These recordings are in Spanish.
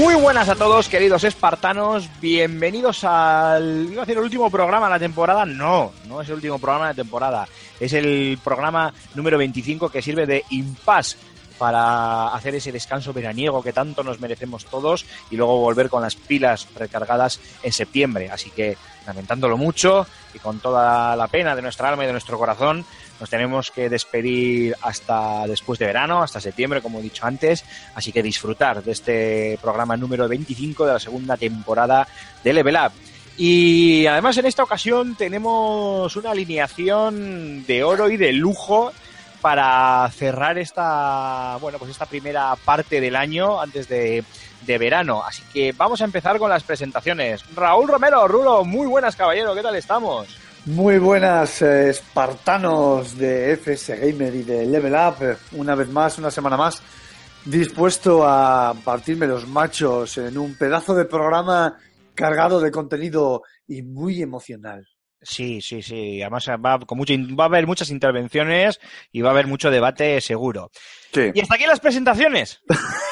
Muy buenas a todos, queridos espartanos. Bienvenidos al. El último programa de la temporada. No, no es el último programa de la temporada. Es el programa número 25 que sirve de impasse para hacer ese descanso veraniego que tanto nos merecemos todos y luego volver con las pilas recargadas en septiembre. Así que, lamentándolo mucho y con toda la pena de nuestra alma y de nuestro corazón, nos tenemos que despedir hasta después de verano, hasta septiembre, como he dicho antes. Así que disfrutar de este programa número 25 de la segunda temporada de Level Up. Y además en esta ocasión tenemos una alineación de oro y de lujo para cerrar esta, bueno, pues esta primera parte del año antes de, de verano. Así que vamos a empezar con las presentaciones. Raúl Romero, Rulo, muy buenas caballero, ¿qué tal estamos? Muy buenas eh, espartanos de FS Gamer y de Level Up, una vez más, una semana más, dispuesto a partirme los machos en un pedazo de programa cargado de contenido y muy emocional. Sí, sí, sí. Además va, con mucho, va a haber muchas intervenciones y va a haber mucho debate seguro. Sí. Y hasta aquí las presentaciones.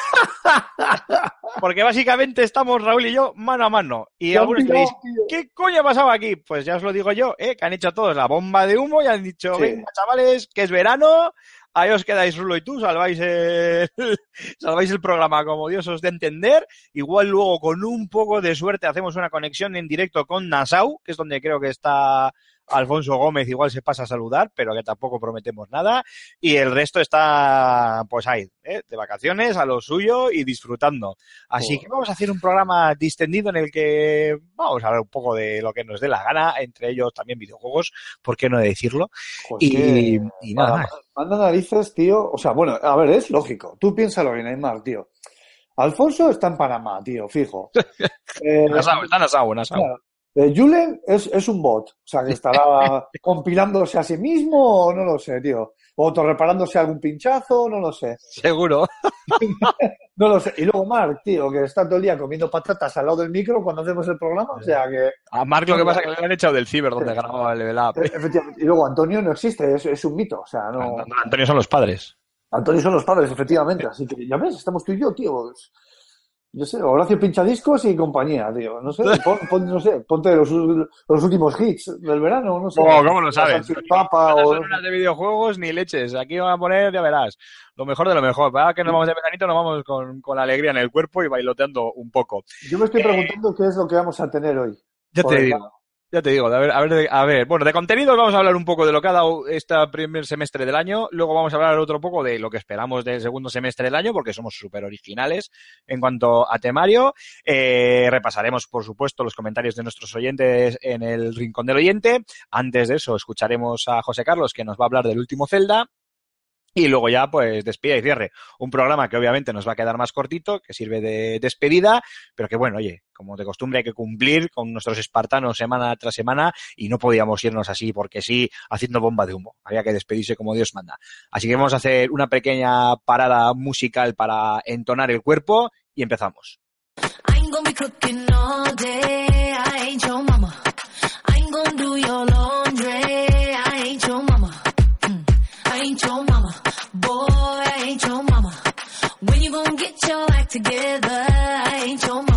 Porque básicamente estamos Raúl y yo mano a mano. Y algunos diréis. ¿qué coño ha pasado aquí? Pues ya os lo digo yo, ¿eh? que han hecho todos la bomba de humo y han dicho, Sí. venga chavales, que es verano, ahí os quedáis Rulo y tú, salváis el, salváis el programa como Dios os de entender. Igual luego con un poco de suerte hacemos una conexión en directo con Nassau, que es donde creo que está Alfonso Gómez, igual se pasa a saludar, pero que tampoco prometemos nada. Y el resto está, pues ahí, ¿eh? de vacaciones, a lo suyo y disfrutando. Así que vamos a hacer un programa distendido en el que vamos a hablar un poco de lo que nos dé la gana, entre ellos también videojuegos, ¿por qué no decirlo? Pues Y, nada más. Manda narices, tío. O sea, bueno, a ver, es lógico. Tú piénsalo bien, Neymar, tío. Alfonso está en Panamá, tío, fijo. Eh, está Nassau. Claro. Eh, Julen es, es un bot, o sea, que estará compilándose a sí mismo, o no lo sé, tío. O autorreparándose algún pinchazo, no lo sé. Seguro. No lo sé. Y luego Mark, tío, que está todo el día comiendo patatas al lado del micro cuando hacemos el programa, o sea que, A Mark lo que pasa es que le han echado del ciber donde grababa el level up. eh, efectivamente. Y luego Antonio no existe, es, es un mito, o sea, no. Antonio son los padres. Antonio son los padres, efectivamente. Así que ya ves, estamos tú y yo, tío. Yo sé, Horacio Pinchadiscos y compañía, tío. No sé, pon, pon- no sé, ponte los, los últimos hits del verano, no sé. Oh, ¿cómo lo sabes? No o... son unas de videojuegos ni leches. Aquí van a poner, ya verás, lo mejor de lo mejor. Para que nos vamos de veranito, nos vamos con, con alegría en el cuerpo y bailoteando un poco. Yo me estoy preguntando qué es lo que vamos a tener hoy. Ya te digo. Ya te digo, a ver, a ver, a ver, bueno, de contenidos vamos a hablar un poco de lo que ha dado este primer semestre del año, luego vamos a hablar otro poco de lo que esperamos del segundo semestre del año, porque somos súper originales en cuanto a temario. Eh, repasaremos, por supuesto, los comentarios de nuestros oyentes en el Rincón del Oyente. Antes de eso, escucharemos a José Carlos, que nos va a hablar del último Zelda. Y luego ya, pues, despida y cierre. Un programa que obviamente nos va a quedar más cortito, que sirve de despedida, pero que bueno, oye, como de costumbre hay que cumplir con nuestros espartanos semana tras semana y no podíamos irnos así porque sí, haciendo bomba de humo. Había que despedirse como Dios manda. Así que vamos a hacer una pequeña parada musical para entonar el cuerpo y empezamos. I ain't be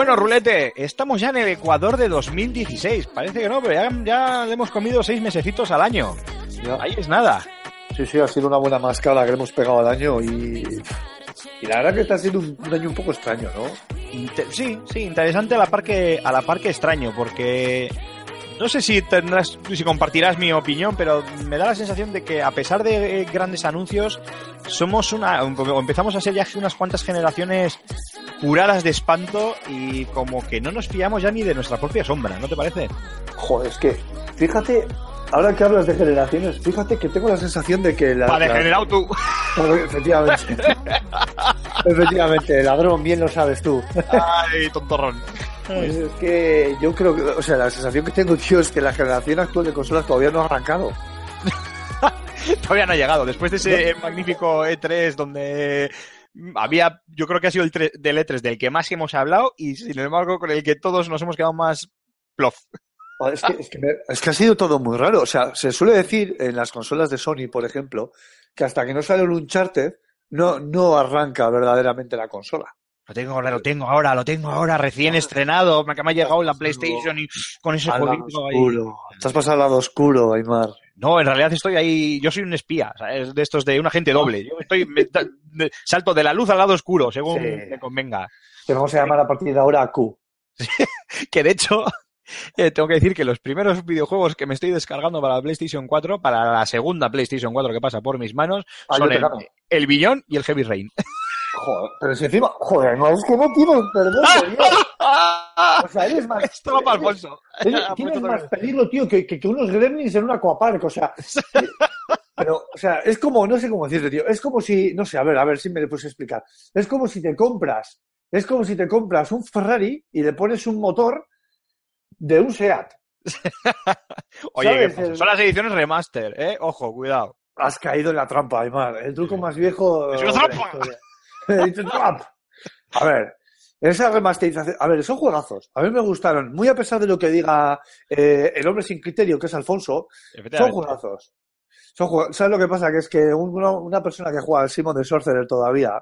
Bueno, Rulete, estamos ya en el Ecuador de 2016. Parece que no, pero ya, ya le hemos comido seis mesecitos al año. Ya. Ahí es nada. Sí, sí, ha sido una buena máscara que le hemos pegado al año y, y la verdad que está siendo un, un año un poco extraño, ¿no? Sí, sí, interesante a la par que, a la par que extraño, porque no sé si tendrás, si compartirás mi opinión, pero me da la sensación de que a pesar de eh, grandes anuncios, somos una, empezamos a ser ya unas cuantas generaciones curadas de espanto y como que no nos fiamos ya ni de nuestra propia sombra, ¿no te parece? Joder, es que, fíjate, ahora que hablas de generaciones, fíjate que tengo la sensación de que la... Para degenerado tú. Efectivamente. efectivamente, ladrón, bien lo sabes tú. Ay, tontorrón. Pues es que yo creo que, o sea, la sensación que tengo, tío, es que la generación actual de consolas todavía no ha arrancado. Todavía no ha llegado. Después de ese magnífico E3 donde había, yo creo que ha sido el del E3 del que más hemos hablado y sin embargo con el que todos nos hemos quedado más plof. Es que, es que ha sido todo muy raro. O sea, se suele decir en las consolas de Sony, por ejemplo, que hasta que no sale un Uncharted, no, no arranca verdaderamente la consola. Lo tengo ahora, lo tengo ahora, lo tengo ahora, recién estrenado, me me ha llegado la PlayStation y con ese Al lado ahí. oscuro. Estás pasando al lado oscuro, Aymar. No, en realidad estoy ahí, yo soy un espía, ¿sabes? de estos de un agente doble. Yo estoy, me- salto de la luz al lado oscuro, según Sí. me convenga. Te vamos a llamar a partir de ahora a Q. Que de hecho, eh, tengo que decir que los primeros videojuegos que me estoy descargando para la PlayStation 4, para la segunda PlayStation 4 que pasa por mis manos, Ah, son te el, el Billón y el Heavy Rain. Joder, pero si encima, joder, no, es que no tienes perdón, tío. O sea, eres más. Esto va para Alfonso. Eres- tienes puesto más otra vez. peligro, tío, que, que, que unos gremlins en un aquapark, o sea. Pero, o sea, es como, no sé cómo decirte, tío. Es como si, no sé, a ver, a ver si me lo puedes explicar. Es como si te compras, es como si te compras un Ferrari y le pones un motor de un SEAT. Oye, son las ediciones remaster, ¿eh? Ojo, cuidado. Has caído en la trampa, Aymar. El truco más viejo. Es una trampa. a ver, esa remasterización. A ver, son juegazos. A mí me gustaron. Muy a pesar de lo que diga eh, el hombre sin criterio, que es Alfonso, son juegazos. Son jue- ¿Sabes lo que pasa? Que es que un- una, persona que juega al Simon de Sorcerer todavía,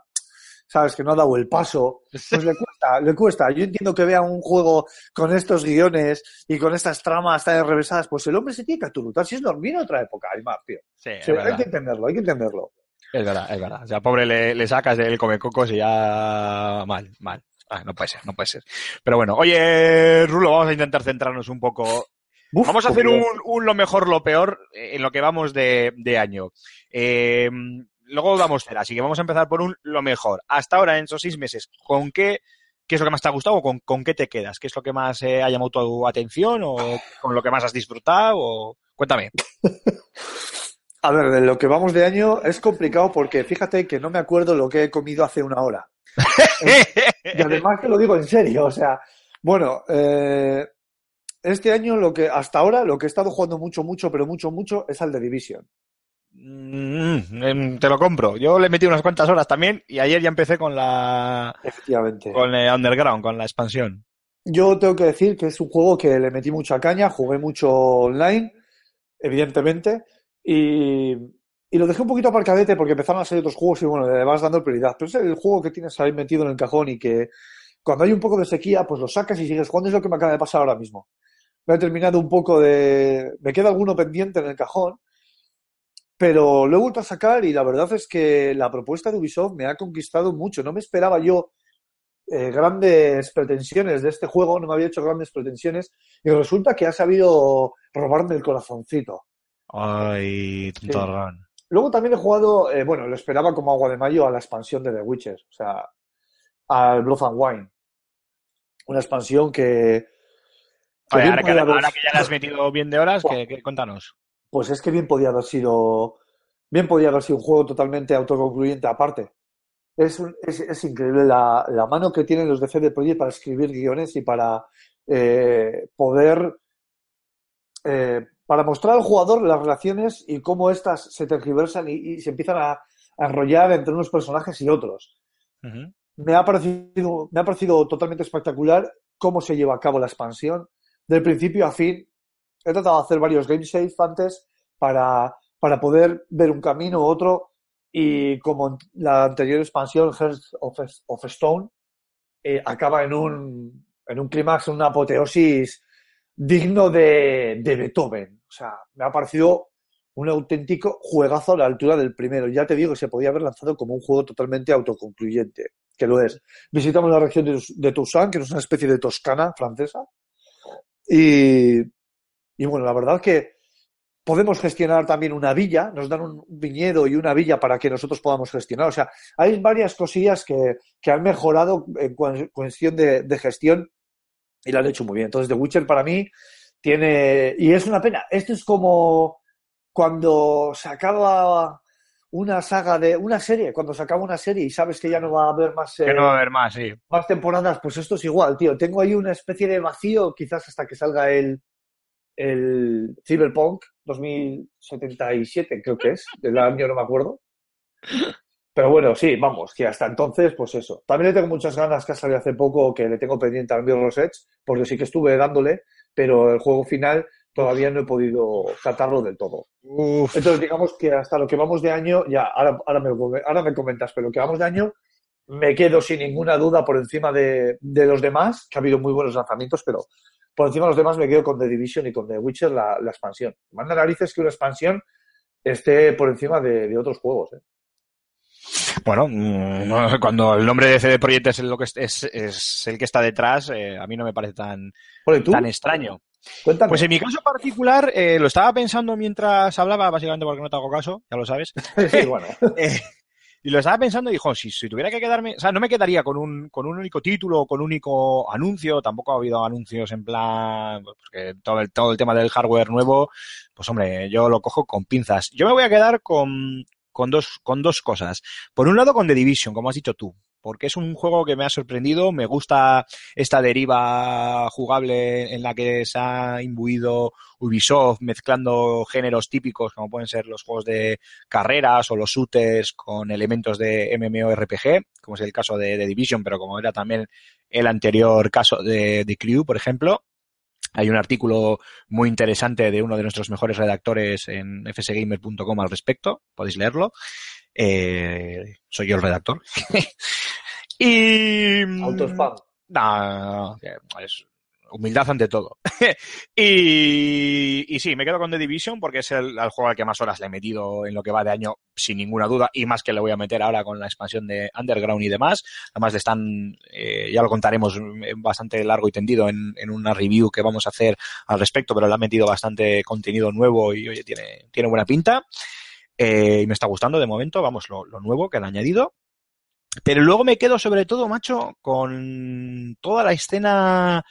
sabes, que no ha dado el paso, pues le cuesta, le cuesta. Yo entiendo que vea un juego con estos guiones y con estas tramas tan enrevesadas, pues el hombre se tiene que aturutar. Si es dormir en otra época, Aymar, tío. Sí, hay que entenderlo, hay que entenderlo. Es verdad, es verdad. O sea, pobre le, le sacas del comecocos y ya mal, mal. Ah, no puede ser, no puede ser. Pero bueno, oye, Rulo, vamos a intentar centrarnos un poco. Uf, Vamos a hacer un, un lo mejor, lo peor eh, en lo que vamos de, de año. Eh, luego damos cera, así que vamos a empezar por un lo mejor. Hasta ahora, en esos seis meses, ¿con qué, qué es lo que más te ha gustado o con, con qué te quedas? ¿Qué es lo que más eh, ha llamado tu atención o con lo que más has disfrutado? O... Cuéntame. A ver, de lo que vamos de año es complicado porque fíjate que no me acuerdo lo que he comido hace una hora. Y además te lo digo en serio, o sea, bueno, eh, este año lo que hasta ahora lo que he estado jugando mucho, mucho, pero mucho, mucho es al de Division. Mm, em, te lo compro. Yo le metí unas cuantas horas también y ayer ya empecé con la Efectivamente. con el Underground, con la expansión. Yo tengo que decir que es un juego que le metí mucha caña, jugué mucho online, evidentemente, y, lo dejé un poquito aparcadete porque empezaron a salir otros juegos y bueno, le vas dando prioridad. Pero es el juego que tienes ahí metido en el cajón y que cuando hay un poco de sequía, pues lo sacas y sigues jugando. Es lo que me acaba de pasar ahora mismo. Me he terminado un poco de... Me queda alguno pendiente en el cajón, pero lo he vuelto a sacar y la verdad es que la propuesta de Ubisoft me ha conquistado mucho. No me esperaba yo eh, grandes pretensiones de este juego, no me había hecho grandes pretensiones y resulta que ha sabido robarme el corazoncito. Ay, tontorrón. Luego también he jugado, eh, bueno, lo esperaba como agua de mayo a la expansión de The Witcher, o sea, al Blood and Wine. Una expansión que... que Oye, bien ahora, que, podía haber- ahora que ya le has metido bien de horas, que, que- cuéntanos. Pues es que bien podía haber sido, bien podía haber sido un juego totalmente autoconcluyente aparte. Es, un- es, es increíble la, la mano que tienen los de CD Projekt para escribir guiones y para eh, poder, eh, para mostrar al jugador las relaciones y cómo éstas se tergiversan y, y se empiezan a, a enrollar entre unos personajes y otros. Me ha parecido, me ha parecido totalmente espectacular cómo se lleva a cabo la expansión. Del principio a fin, he tratado de hacer varios game saves antes para, para poder ver un camino u otro. Y como en la anterior expansión, Hearts of, of Stone, eh, acaba en un, en un clímax, en una apoteosis digno de, de Beethoven. O sea, me ha parecido un auténtico juegazo a la altura del primero. Ya te digo que se podía haber lanzado como un juego totalmente autoconcluyente, que lo es. Visitamos la región de, Toussaint, que es una especie de Toscana francesa. Y, y bueno, la verdad que podemos gestionar también una villa, nos dan un viñedo y una villa para que nosotros podamos gestionar. O sea, hay varias cosillas que, que han mejorado en cu- cuestión de, gestión y lo han hecho muy bien. Entonces, The Witcher para mí tiene. Y es una pena. Esto es como cuando se acaba una saga de. Una serie, cuando se acaba una serie y sabes que ya no va a haber más. Que eh, no va a haber más, sí. más temporadas, pues esto es igual, tío. Tengo ahí una especie de vacío, quizás hasta que salga el, el Cyberpunk 2077, creo que es, del año no me acuerdo. Pero bueno, sí, vamos, que hasta entonces, pues eso. También le tengo muchas ganas que ha salido hace poco, que le tengo pendiente al Mirror's Edge, porque sí que estuve dándole, pero el juego final todavía no he podido catarlo del todo. Uf. Entonces, digamos que hasta lo que vamos de año, ya, ahora, ahora, me, ahora me comentas, pero lo que vamos de año, me quedo sin ninguna duda por encima de, de los demás, que ha habido muy buenos lanzamientos, pero por encima de los demás me quedo con The Division y con The Witcher la, la expansión. Manda narices que una expansión esté por encima de, de otros juegos. ¿eh? Bueno, mm, cuando el nombre de CD Projekt es el, lo que es, es, es el que está detrás, eh, a mí no me parece tan, extraño. Cuéntame. Pues en mi caso particular, eh, lo estaba pensando mientras hablaba, básicamente porque no te hago caso, ya lo sabes. sí, bueno. Eh, y lo estaba pensando y dijo, si, si tuviera que quedarme, o sea, no me quedaría con un, con un único título, con un único anuncio, tampoco ha habido anuncios en plan, pues, porque todo el, todo el tema del hardware nuevo, pues hombre, yo lo cojo con pinzas. Yo me voy a quedar con, con dos, con dos cosas. Por un lado con The Division, como has dicho tú, porque es un juego que me ha sorprendido, me gusta esta deriva jugable en la que se ha imbuido Ubisoft mezclando géneros típicos como pueden ser los juegos de carreras o los shooters con elementos de MMORPG, como es el caso de, de Division, pero como era también el anterior caso de, de Crew, por ejemplo. Hay un artículo muy interesante de uno de nuestros mejores redactores en fsgamer.com al respecto, podéis leerlo. Eh, soy yo el redactor. y... Autospam. No, no, no, es humildad ante todo. y, sí, me quedo con The Division porque es el, juego al que más horas le he metido en lo que va de año, sin ninguna duda, y más que le voy a meter ahora con la expansión de Underground y demás. Además le están, eh, ya lo contaremos bastante largo y tendido en, en, una review que vamos a hacer al respecto, pero le han metido bastante contenido nuevo y oye, tiene, tiene buena pinta. Eh, y me está gustando de momento, vamos, lo, lo nuevo que han añadido. Pero luego me quedo sobre todo, macho, con toda la escena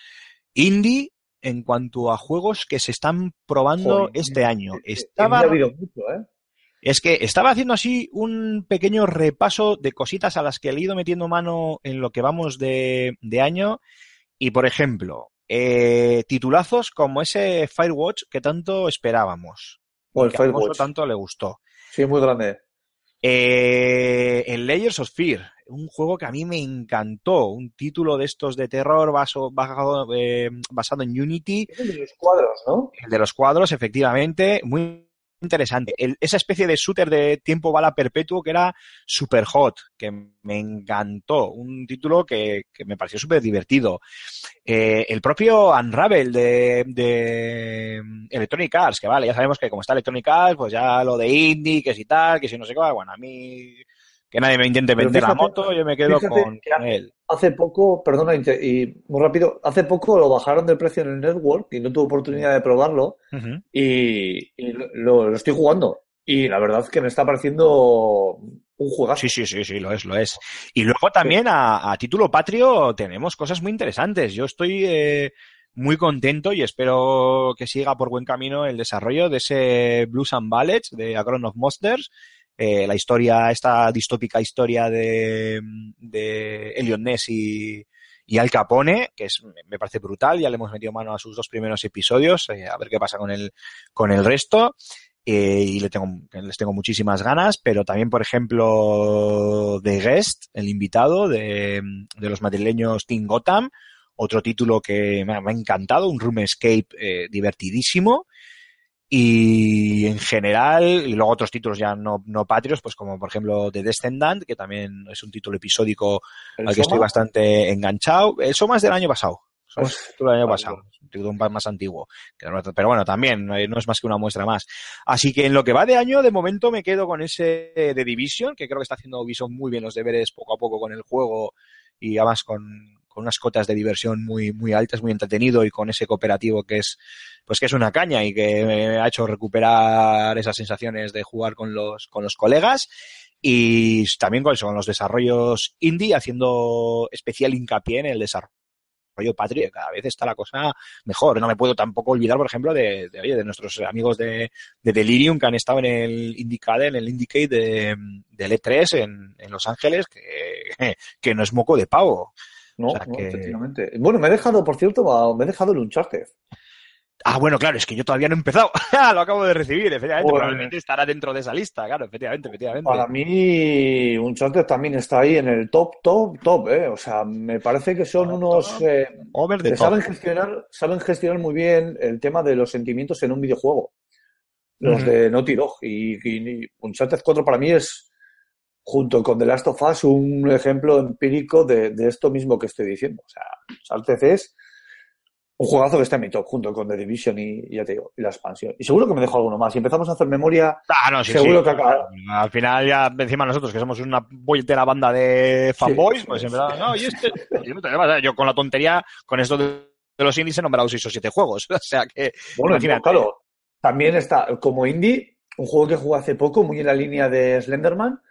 indie en cuanto a juegos que se están probando Joder, este año. Estaba... Ha habido mucho, ¿eh? Es que estaba haciendo así un pequeño repaso de cositas a las que le he ido metiendo mano en lo que vamos de, de año. Y por ejemplo, eh, titulazos como ese Firewatch que tanto esperábamos. O el que Firewatch. tanto le gustó. Sí, muy grande. Eh, el Layers of Fear, un juego que a mí me encantó, un título de estos de terror baso, basado, eh, basado en Unity. El de los cuadros, ¿no? El de los cuadros, efectivamente, muy interesante. El, esa especie de shooter de tiempo bala perpetuo que era super hot, que me encantó. Un título que, que me pareció súper divertido. Eh, el propio Unravel de, de, Electronic Arts, que vale, ya sabemos que como está Electronic Arts, pues ya lo de indie, que si tal, que si no sé qué, bueno, a mí que nadie me intente vender fíjate, la moto, yo me quedo con, él. Hace poco, perdona, y muy rápido, hace poco lo bajaron de precio en el network y no tuve oportunidad de probarlo uh -huh. y, y lo, lo, estoy jugando. Y la verdad es que me está pareciendo un juegazo. Sí, sí, sí, sí, lo es, lo es. Y luego también a, a, título patrio tenemos cosas muy interesantes. Yo estoy eh, muy contento y espero que siga por buen camino el desarrollo de ese Blues and Ballets de Agron of Monsters. Eh, la historia, esta distópica historia de, de Elliot Ness y, Al Capone, que es, me parece brutal, ya le hemos metido mano a sus dos primeros episodios, eh, a ver qué pasa con el, con el resto. Eh, y le tengo, les tengo muchísimas ganas, pero también, por ejemplo, The Guest, el invitado de, de los madrileños Team Gotham, otro título que me ha encantado, un room escape divertidísimo. Y en general, y luego otros títulos ya no, no patrios, pues como por ejemplo The Descendant, que también es un título episódico ¿El al que estoy bastante enganchado. El Soma es del año pasado. Soma es Pues, del año pasado. Un título más antiguo. Pero bueno, también no no es más que una muestra más. Así que en lo que va de año, de momento me quedo con ese de Division, que creo que está haciendo Ubisoft muy bien los deberes poco a poco con el juego y además con, con unas cotas de diversión muy, muy altas, muy entretenido y con ese cooperativo que es, pues que es una caña y que me ha hecho recuperar esas sensaciones de jugar con los, con los colegas y también con, eso, los desarrollos indie haciendo especial hincapié en el desarrollo patrio, que cada vez está la cosa mejor. No me puedo tampoco olvidar, por ejemplo, de, de, de nuestros amigos de, de Delirium que han estado en el Indicade, en el Indicate de, del E3 en, en Los Ángeles, que, que no es moco de pavo. No, O sea no, que- efectivamente. Bueno, me he dejado, por cierto, me he dejado el Uncharted. Ah, bueno, claro, es que yo todavía no he empezado. lo acabo de recibir, efectivamente. Probablemente estará dentro de esa lista, claro, efectivamente, efectivamente. Para mí, Uncharted también está ahí en el top, top, top, ¿eh? O sea, me parece que son Top, unos... eh, Over the que top. saben gestionar, saben gestionar muy bien el tema de los sentimientos en un videojuego. Los de Naughty Dog. Y, y- y Uncharted 4 para mí es, junto con The Last of Us, un ejemplo empírico de, de esto mismo que estoy diciendo. O sea, Uncharted es un juegazo que está en mi top, junto con The Division y, ya te digo, y la expansión. Y seguro que me dejo alguno más. Si empezamos a hacer memoria, Ah, no, sí, seguro sí. que acaba- Al final ya encima nosotros que somos una buitera banda de fanboys, pues en verdad, no, y este, yo con la tontería, con esto de, de los indies he nombrado seis o siete juegos, o sea que, Bueno, imagínate. claro, también está como indie, un juego que jugué hace poco, muy en la línea de Slenderman.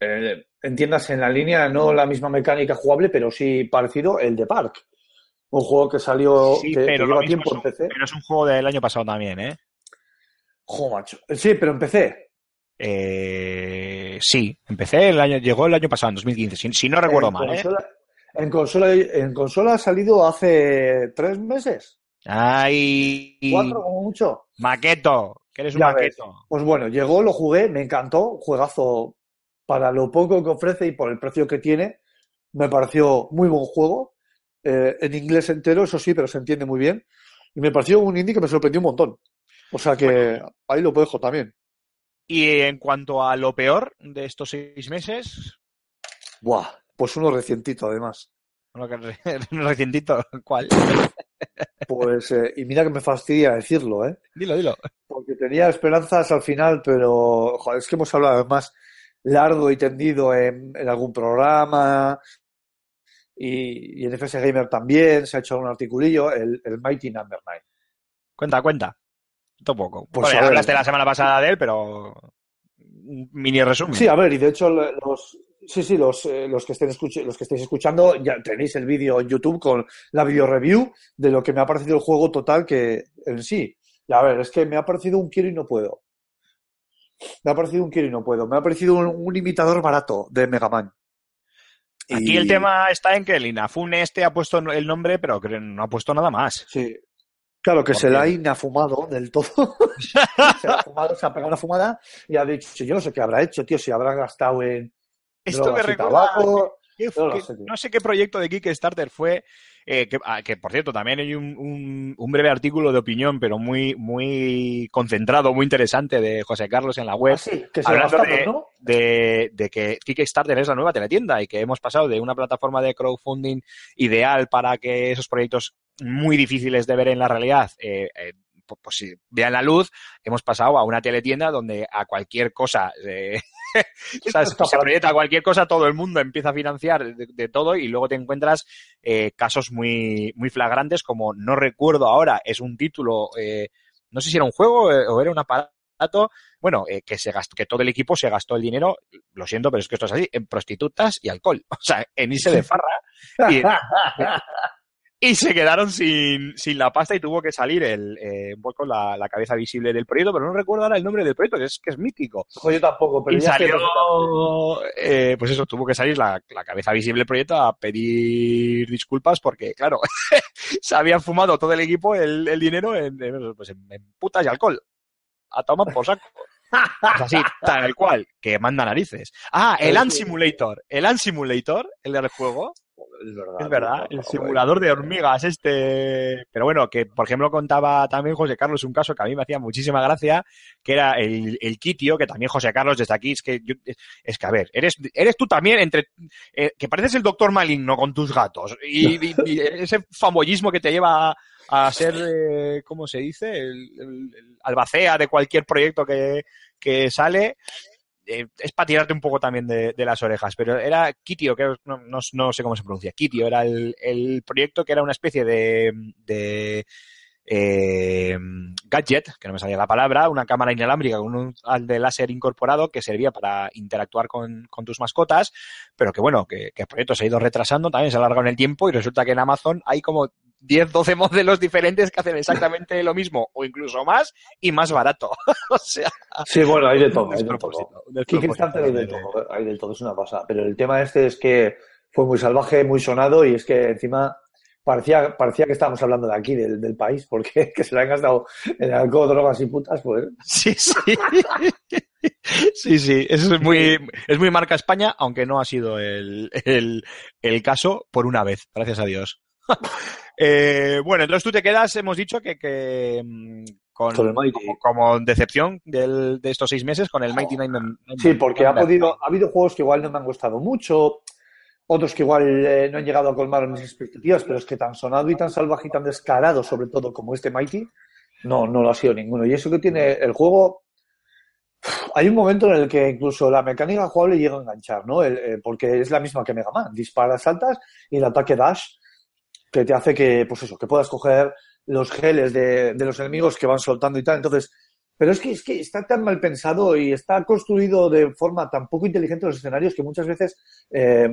Eh, entiendas, en la línea, no la misma mecánica jugable, pero sí parecido, el de Park. Un juego que salió, Sí, que, que pero lo lleva tiempo en PC. pero es un juego del año pasado también, ¿eh? Jo, macho. Sí, pero empecé. Eh, sí, empecé el año, llegó el año pasado, en 2015, si, si no recuerdo en mal, ¿eh? en consola, en consola ha salido hace tres meses, Ay, cuatro como mucho. maqueto, que eres un Ya ves. maqueto. Pues bueno, llegó, lo jugué, me encantó, juegazo para lo poco que ofrece y por el precio que tiene, me pareció muy buen juego, eh, en inglés entero, eso sí, pero se entiende muy bien, y me pareció un indie que me sorprendió un montón. O sea que ahí lo dejo también. Y en cuanto a lo peor de estos seis meses, Buah, pues uno recientito además. Uno que recientito, ¿cuál? Pues, eh, y mira que me fastidia decirlo, ¿eh? Dilo, dilo. Porque tenía esperanzas al final, pero joder, es que hemos hablado además largo y tendido en, en algún programa y, y en FS Gamer también se ha hecho un articulillo, el, el Mighty Number 9. Cuenta, cuenta. Tampoco. Pues Bueno, ya a ver. hablaste la semana pasada de él, pero mini resumen. Sí, a ver, y de hecho los, sí, sí, los, eh, los que estén los que estéis escuchando ya tenéis el vídeo en YouTube con la video review de lo que me ha parecido el juego total que en sí. A ver, es que me ha parecido un quiero y no puedo. Me ha parecido un quiero y no puedo. Me ha parecido un, un imitador barato de Mega Man. Aquí el tema está en que el Inafune este ha puesto el nombre, pero que no ha puesto nada más. Sí. Claro, que ¿Por se la ha inafumado del todo. se ha fumado, se ha pegado una fumada y ha dicho, yo no sé qué habrá hecho, tío, si habrá gastado en Esto me y recuerda tabaco. que- que- no sé qué proyecto de Kickstarter fue, eh, que, ah, que, por cierto también hay un, un- un breve artículo de opinión, pero muy, muy concentrado, muy interesante de José Carlos en la web. Ah, sí, que se hablando gastaron, de- ¿no? de, de que Kickstarter es la nueva teletienda y que hemos pasado de una plataforma de crowdfunding ideal para que esos proyectos muy difíciles de ver en la realidad eh, eh, pues, sí, vean la luz, hemos pasado a una teletienda donde a cualquier cosa, eh, se proyecta cualquier cosa, todo el mundo empieza a financiar de, de todo y luego te encuentras eh, casos muy, muy flagrantes como no recuerdo ahora, es un título, eh, no sé si era un juego eh, o era un aparato, bueno, eh, que se gastó, que todo el equipo se gastó el dinero, lo siento, pero es que esto es así, en prostitutas y alcohol. O sea, en irse de farra. Y, y se quedaron sin, sin la pasta y tuvo que salir el, eh, un poco la, la cabeza visible del proyecto, pero no recuerdo ahora el nombre del proyecto, que es, que es mítico. Ojo, yo tampoco, pero y ya salió, eh, pues eso, tuvo que salir la, la cabeza visible del proyecto a pedir disculpas porque, claro, se habían fumado todo el equipo el, el dinero en, pues en- en putas y alcohol. A tomar por saco. Es así, tal cual, que manda narices. Ah, el Sí, Ant. Simulator. El Ant Simulator, el del juego. Es verdad. Es verdad, el simulador de hormigas este. Pero bueno, que por ejemplo contaba también José Carlos un caso que a mí me hacía muchísima gracia, que era el, el Kitio, que también José Carlos desde aquí, es que yo- es que a ver, eres, eres tú también entre, eh, que pareces el doctor maligno con tus gatos y, y- y ese famoyismo que te lleva a, a ser, eh, ¿cómo se dice? El, el- el albacea de cualquier proyecto que, que sale. Eh, es para tirarte un poco también de, de las orejas, pero era Kitio, que no, no- no sé cómo se pronuncia, Kitio, era el, el proyecto que era una especie de, de eh, gadget, que no me salía la palabra, una cámara inalámbrica con un de láser incorporado que servía para interactuar con, con tus mascotas, pero que bueno, que, que el proyecto se ha ido retrasando, también se ha alargado en el tiempo y resulta que en Amazon hay como 10, 12 modelos diferentes que hacen exactamente lo mismo o incluso más y más barato. o sea, Sí, bueno, hay de todo. Hay de todo. hay de todo, hay de todo, es una pasada. Pero el tema este es que fue muy salvaje, muy sonado y es que encima parecía, parecía que estábamos hablando de aquí, del, del país, porque que se le han gastado en alcohol, drogas y putas, pues Sí, sí. Sí, sí, eso es muy, es muy marca España, aunque no ha sido el, el, el caso por una vez, gracias a Dios. Eh, bueno, entonces tú te quedas, hemos dicho que, que mm, con, Con el Mighty. como, como decepción del- de estos seis meses con el Mighty Nine. Sí, porque ha podido, ha habido juegos que igual no me han gustado mucho, otros que igual eh, no han llegado a colmar mis expectativas, pero es que tan sonado y tan salvaje y tan descarado, sobre todo como este Mighty, no, no lo ha sido ninguno. Y eso que tiene el juego, hay un momento en el que incluso la mecánica jugable llega a enganchar, ¿no? El- eh, porque es la misma que Mega Man, disparas, saltas y el ataque dash que te hace que, pues eso, que puedas coger los geles de, de los enemigos que van soltando y tal. Entonces, pero es que, es que está tan mal pensado y está construido de forma tan poco inteligente los escenarios que muchas veces eh,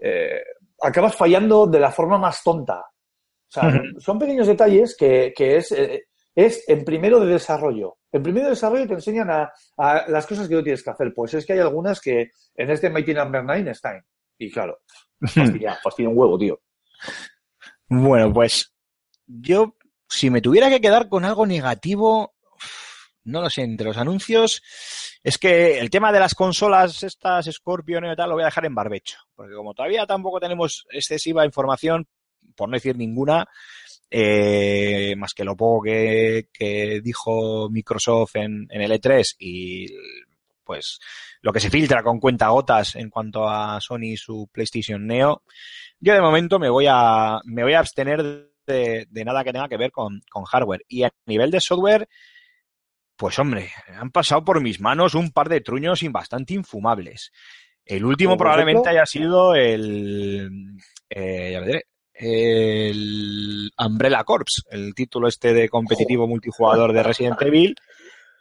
eh, acabas fallando de la forma más tonta. O sea, Ujú. son pequeños detalles que, que es, eh, es en primero de desarrollo. En primero de desarrollo te enseñan a, a las cosas que tú tienes que hacer. Pues es que hay algunas que en este Mighty Number 9 están. Y claro, fastidia, fastidia un huevo, tío. Bueno, pues yo, si me tuviera que quedar con algo negativo, no lo sé, entre los anuncios, es que el tema de las consolas, estas Scorpion y tal, lo voy a dejar en barbecho, porque como todavía tampoco tenemos excesiva información, por no decir ninguna, eh, más que lo poco que, que dijo Microsoft en, en el E3 y pues lo que se filtra con cuentagotas en cuanto a Sony y su PlayStation Neo, yo de momento me voy a, me voy a abstener de, de nada que tenga que ver con, con hardware. Y a nivel de software, pues hombre, han pasado por mis manos un par de truños y bastante infumables. El último ¿Como por probablemente haya sido el, eh, ya diré, el Umbrella Corps, el título este de competitivo multijugador de Resident Evil,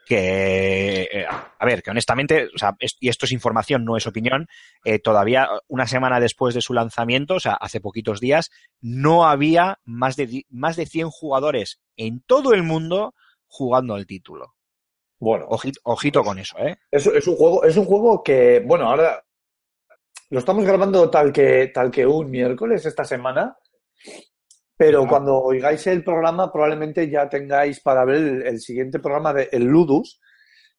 que, eh, a ver, que honestamente, o sea, es- y esto es información, no es opinión, eh, todavía una semana después de su lanzamiento, o sea, hace poquitos días, no había más de, más de 100 jugadores en todo el mundo jugando al título. Bueno, Ojito, ojito con eso, ¿eh? Es, es un juego, es un juego que, bueno, ahora lo estamos grabando tal que, tal que un miércoles esta semana, pero cuando oigáis el programa probablemente ya tengáis para ver el, el siguiente programa de el Ludus,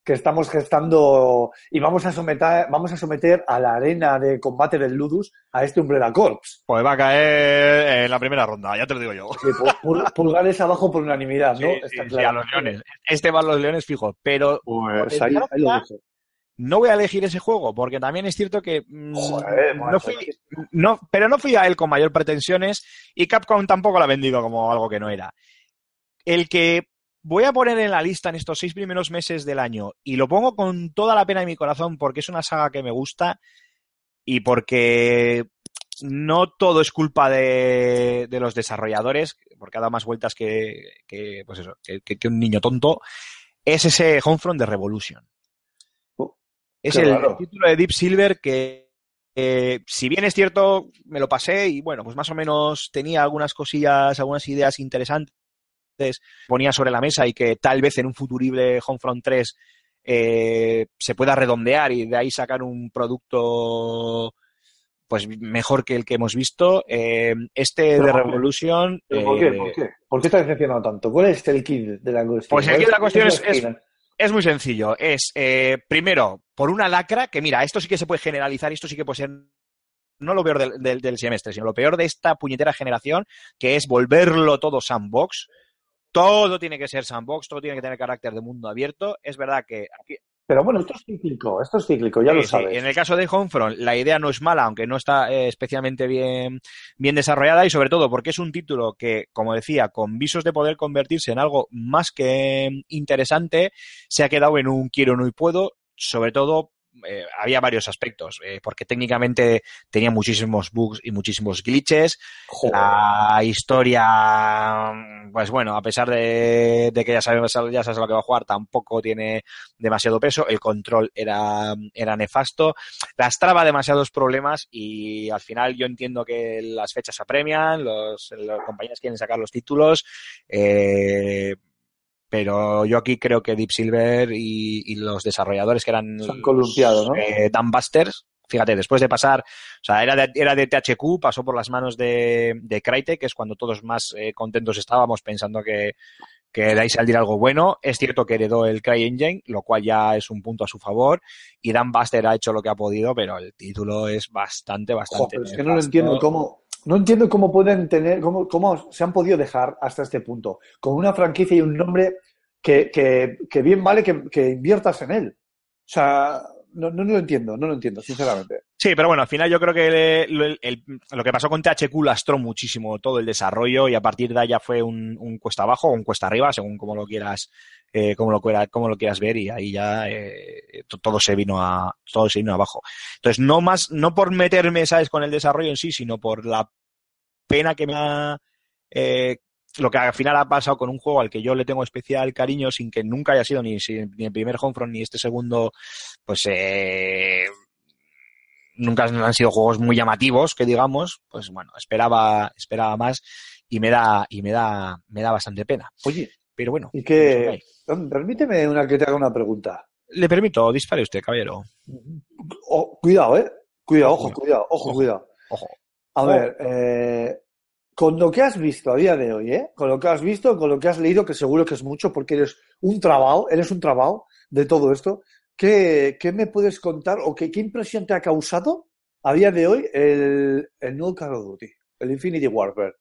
que estamos gestando y vamos a someter, vamos a someter a la arena de combate del Ludus a este Umbrella Corps. Pues va a caer en la primera ronda, ya te lo digo yo. Pu- pul- pulgares abajo por unanimidad, ¿no? Sí, sí, Está sí, claro. a los leones. Este va a los leones fijo, pero Pues ahí, ahí lo dejo. No voy a elegir ese juego, porque también es cierto que mm, Joder, no fui, no, pero no fui a él con mayor pretensiones y Capcom tampoco lo ha vendido como algo que no era. El que voy a poner en la lista en estos seis primeros meses del año y lo pongo con toda la pena de mi corazón porque es una saga que me gusta y porque no todo es culpa de, de los desarrolladores, porque ha dado más vueltas que, que, pues eso, que un niño tonto, es ese Homefront de Revolution. Es el, título de Deep Silver que, eh, si bien es cierto, me lo pasé y bueno, pues más o menos tenía algunas cosillas, algunas ideas interesantes, ponía sobre la mesa y que tal vez en un futurible Homefront 3 eh, se pueda redondear y de ahí sacar un producto pues mejor que el que hemos visto. Eh, este ¿Pero de? Revolution. ¿Pero por qué? eh, ¿Por qué? ¿Por qué te has decepcionado tanto? ¿Cuál es el kit de la cuestión? Pues el ¿Cuál kit de la cuestión es-? Es muy sencillo. Es, eh, primero, por una lacra, que mira, esto sí que se puede generalizar, esto sí que puede ser no lo peor del, del- del semestre, sino lo peor de esta puñetera generación, que es volverlo todo sandbox. Todo tiene que ser sandbox, todo tiene que tener carácter de mundo abierto. Es verdad que aquí, Pero bueno, esto es cíclico, esto es cíclico, ya Sí, lo sí. sabes. En el caso de Homefront, la idea no es mala, aunque no está eh, especialmente bien, bien desarrollada y sobre todo porque es un título que, como decía, con visos de poder convertirse en algo más que mm, interesante, se ha quedado en un quiero, no y puedo, sobre todo eh, había varios aspectos, eh, porque técnicamente tenía muchísimos bugs y muchísimos glitches, Joder. la historia, pues bueno, a pesar de, de que ya sabes, ya sabes a lo que va a jugar, tampoco tiene demasiado peso. El control era, era nefasto. Lastraba demasiados problemas y al final yo entiendo que las fechas apremian, los, las compañías quieren sacar los títulos. eh, pero yo aquí creo que Deep Silver y, y los desarrolladores que eran Se han columpiado, ¿no? eh, Busters, fíjate, después de pasar, o sea, era de, era de THQ, pasó por las manos de, de Crytek, que es cuando todos más eh, contentos estábamos pensando que, que de ahí saldría algo bueno. Es cierto que heredó el CryEngine, lo cual ya es un punto a su favor, y Dan Buster ha hecho lo que ha podido, pero el título es bastante, bastante. Joder, es que no lo entiendo cómo, no entiendo cómo pueden tener, cómo, cómo se han podido dejar hasta este punto, con una franquicia y un nombre que, que, bien vale que, inviertas en él. O sea, no, no lo entiendo, no lo entiendo, sinceramente. Sí, pero bueno, al final yo creo que lo que pasó con THQ lastró muchísimo todo el desarrollo y a partir de ahí ya fue un, un cuesta abajo o un cuesta arriba, según como lo quieras, eh, como lo como lo quieras ver y ahí ya eh, to- todo se vino a todo se vino abajo. Entonces no más, no por meterme, sabes, con el desarrollo en sí, sino por la pena que me ha eh, lo que al final ha pasado con un juego al que yo le tengo especial cariño sin que nunca haya sido ni, el primer Homefront ni este segundo, pues eh, nunca han sido juegos muy llamativos, que digamos, pues bueno, esperaba, esperaba más y me da, y me da, me da bastante pena. Oye, Pero bueno, y es permíteme una que te haga una pregunta. le permito, dispare usted, caballero. Oh, cuidado, eh. Cuidado, ojo, Cuidado. ojo, Ojo. cuidado. Ojo. A ver, eh, con lo que has visto a día de hoy, ¿eh? Con lo que has visto, con lo que has leído, que seguro que es mucho porque eres un trabao, eres un trabao de todo esto, ¿qué, qué me puedes contar o qué, qué impresión te ha causado a día de hoy el, el nuevo Call of Duty, el Infinity Warfare?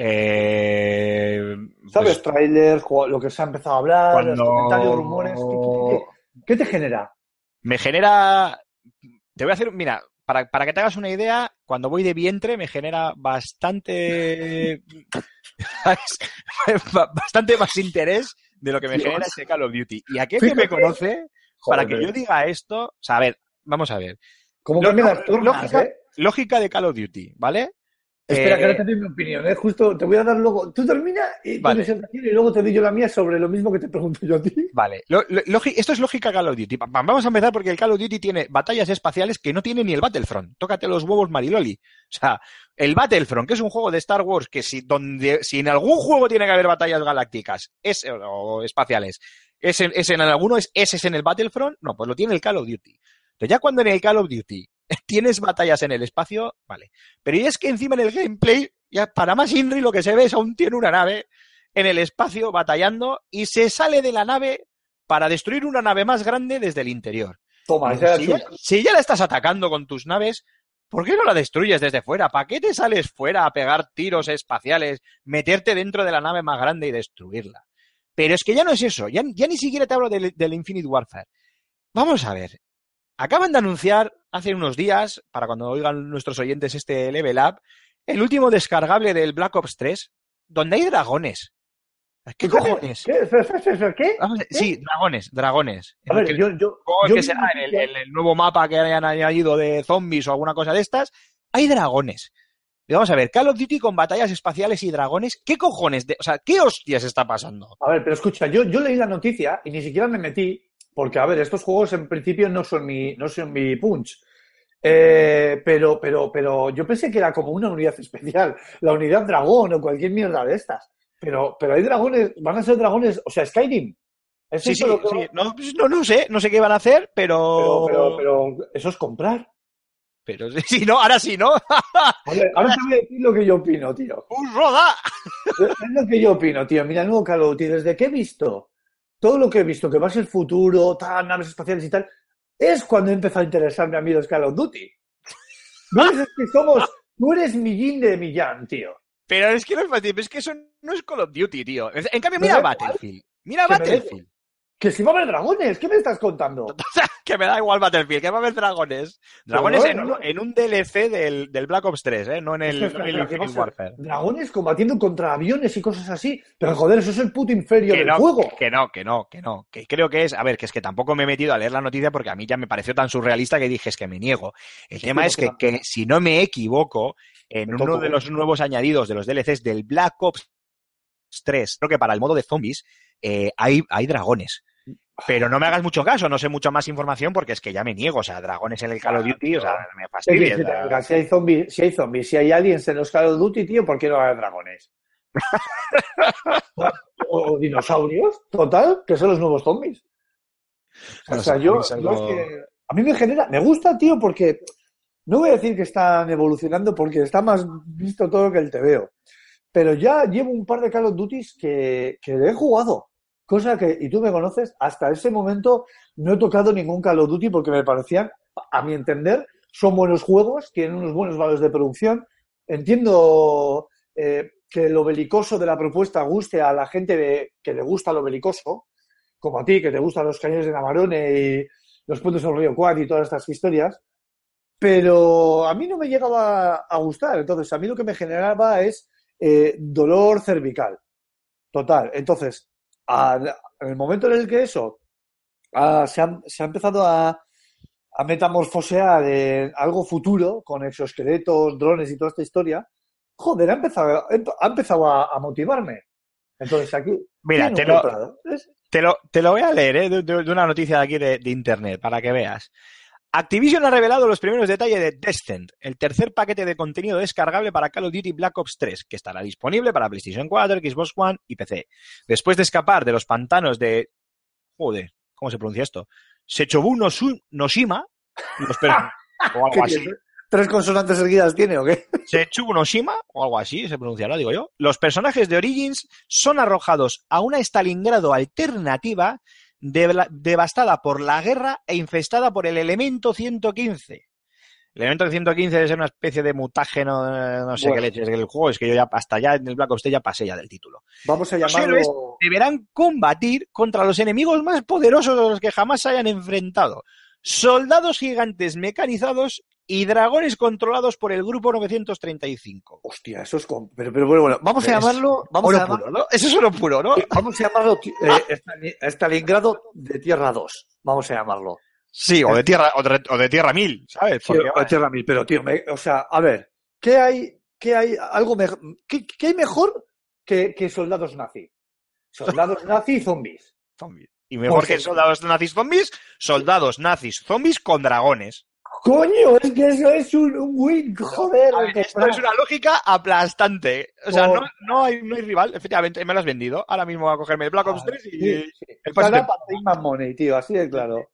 Eh, ¿Sabes? pues, Trailers, lo que se ha empezado a hablar, los comentarios, rumores, ¿qué, qué- qué- qué te genera? me genera. Te voy a hacer, mira, para, para que te hagas una idea, cuando voy de vientre me genera bastante. bastante más interés de lo que me Dios. genera este Call of Duty. Y aquel que me conoce, para que yo diga esto, o sea, a ver, vamos a ver. ¿Cómo Lo- cambian lo- las tornas, lógica- eh? Lógica de Call of Duty, ¿vale? Espera, Eh, que ahora te doy mi opinión, ¿eh? Justo te voy a dar luego. Tú termina y Vale. y luego te doy yo la mía sobre lo mismo que te pregunto yo a ti. Vale, Lo- lo- logi- esto es lógica Call of Duty. Va- Vamos a empezar porque el Call of Duty tiene batallas espaciales que no tiene ni el Battlefront. Tócate los huevos, Mariloli. O sea, el Battlefront, que es un juego de Star Wars que si, donde, si en algún juego tiene que haber batallas galácticas es, o espaciales, es en, es en alguno, es, ese es en el Battlefront, no, pues lo tiene el Call of Duty. Entonces ya cuando en el Call of Duty tienes batallas en el espacio, vale. Pero y es que encima en el gameplay, ya para más Inri lo que se ve es aún tiene una nave en el espacio batallando y se sale de la nave para destruir una nave más grande desde el interior. Toma, si, ya, si ya la estás atacando con tus naves, ¿por qué no la destruyes desde fuera? ¿Para qué te sales fuera a pegar tiros espaciales, meterte dentro de la nave más grande y destruirla? Pero es que ya no es eso, ya, ya ni siquiera te hablo del, del Infinite Warfare. Vamos a ver. Acaban de anunciar hace unos días, para cuando oigan nuestros oyentes este Level Up, el último descargable del Black Ops 3, donde hay dragones. ¿Qué cojones? ¿Qué? ¿Qué? Sí, dragones, dragones. A ver, yo, yo, yo que será el, el nuevo mapa que hayan añadido de zombies o alguna cosa de estas. Hay dragones. Y vamos a ver, Call of Duty con batallas espaciales y dragones. ¿Qué cojones? De, o sea, ¿qué hostias está pasando? A ver, pero escucha, yo, yo leí la noticia y ni siquiera me metí, porque, a ver, estos juegos en principio no son mi, no son mi punch. Eh, pero, pero, pero yo pensé que era como una unidad especial, la unidad dragón o cualquier mierda de estas. Pero, pero hay dragones, van a ser dragones, o sea, Skyrim. ¿Es Sí, sí, lo que sí. No, pues no, no sé, no sé qué van a hacer, Pero, pero. pero, pero, eso es comprar. pero sí, no, ahora sí, ¿no? Ver, ahora te voy a decir lo que yo opino, tío. ¡Un roda! Es lo que yo opino, tío. Mira, el nuevo Call of Duty, desde que he visto todo lo que he visto, que va a ser futuro, tal, naves espaciales y tal, es cuando he empezado a interesarme a mí los Call of Duty. No es que somos. Tú eres Millín de Millán, tío. Pero es que no es fácil, es que eso no es Call of Duty, tío. En cambio, mira. Battlefield. Mira Battlefield. Que si va a haber dragones, ¿qué me estás contando? que me da igual Battlefield, que va a haber dragones. Dragones en, un, en un DLC del, del Black Ops 3, ¿eh? No en el, no en el. Warfare. Dragones combatiendo contra aviones y cosas así. Pero joder, eso es el puto inferior Que del juego. que no, que no, que no. Que creo que es, a ver, que es que tampoco me he metido a leer la noticia porque a mí ya me pareció tan surrealista que dije es que me niego. El tema es que, que, si no me equivoco, en uno toco. de los nuevos añadidos de los DLCs del Black Ops 3, creo que para el modo de zombies, eh, hay, hay dragones. Pero no me hagas mucho caso, no sé mucho más información porque es que ya me niego. O sea, dragones en el Call of Duty, o sea, me fastidia. si hay zombies, si hay zombies, si hay aliens en los Call of Duty, tío, ¿por qué no hay dragones? o, o dinosaurios, total, que son los nuevos zombies. O sea, yo, a mí es algo- yo es que- a mí me genera, me gusta, tío, porque no voy a decir que están evolucionando porque está más visto todo que el TVO. Pero ya llevo un par de Call of Duties que, que he jugado. Cosa que, y tú me conoces, hasta ese momento no he tocado ningún Call of Duty porque me parecían, a mi entender, son buenos juegos, tienen unos buenos valores de producción. Entiendo eh, que lo belicoso de la propuesta guste a la gente de- que le gusta lo belicoso, como a ti, que te gustan los cañones de Navarone y los puentes del río Cuat y todas estas historias. Pero a mí no me llegaba a gustar. Entonces, a mí lo que me generaba es eh, dolor cervical. Total. Entonces, al- en el momento en el que eso ah, se, ha, se ha empezado a, a metamorfosear en algo futuro, con exoesqueletos, drones y toda esta historia, joder, ha empezado, ha empezado a, a motivarme. Entonces, aquí. Mira, ¿quién te lo- Te lo, te lo voy a leer, ¿eh? de, de- de una noticia de aquí de, de internet, para que veas. Activision ha revelado los primeros detalles de Descent, el tercer paquete de contenido descargable para Call of Duty Black Ops 3, que estará disponible para PlayStation 4, Xbox One y PC. Después de escapar de los pantanos de... Joder, ¿cómo se pronuncia esto? Sechobu no Su- Noshima, los per- o algo ¿Qué así. tiene? ¿Tres consonantes seguidas tiene o qué? Sechubu no Shima, o algo así se pronunciará, digo yo. Los personajes de Origins son arrojados a una Stalingrado alternativa de- devastada por la guerra e infestada por el elemento 115. El elemento 115 debe ser una especie de mutágeno, eh, no sé Bueno. qué leches del juego, es que yo ya hasta ya en el Black Ops 3 ya pasé ya del título. Vamos a Los llamarlo. héroes deberán combatir contra los enemigos más poderosos a los que jamás se hayan enfrentado. Soldados gigantes mecanizados y dragones controlados por el grupo 935. Hostia, eso es. con- Pero, pero bueno, bueno, vamos a llamarlo. Vamos a llamarlo. puro, ¿no? Eso es oro puro, ¿no? Vamos a llamarlo eh, Stalin- Stalingrado de Tierra 2. Vamos a llamarlo. Sí, o de tierra, o de, o de tierra 1000, ¿sabes? Sí, o de Tierra 1000, pero tío, me- o sea, a ver, ¿qué hay, qué hay, algo mejor, qué, qué hay mejor que, que soldados nazi? Soldados nazi y zombies. zombies. Y mejor que soldados nazis zombies, soldados nazis zombies con dragones. Coño, es que eso es un, win, joder. A ver, que- esto es una lógica aplastante. O sea, Por- no, no, hay, no hay rival. Efectivamente, me lo has vendido. Ahora mismo voy a cogerme el Black Ops 3 y Sí, sí. el patín más money, tío, así de claro.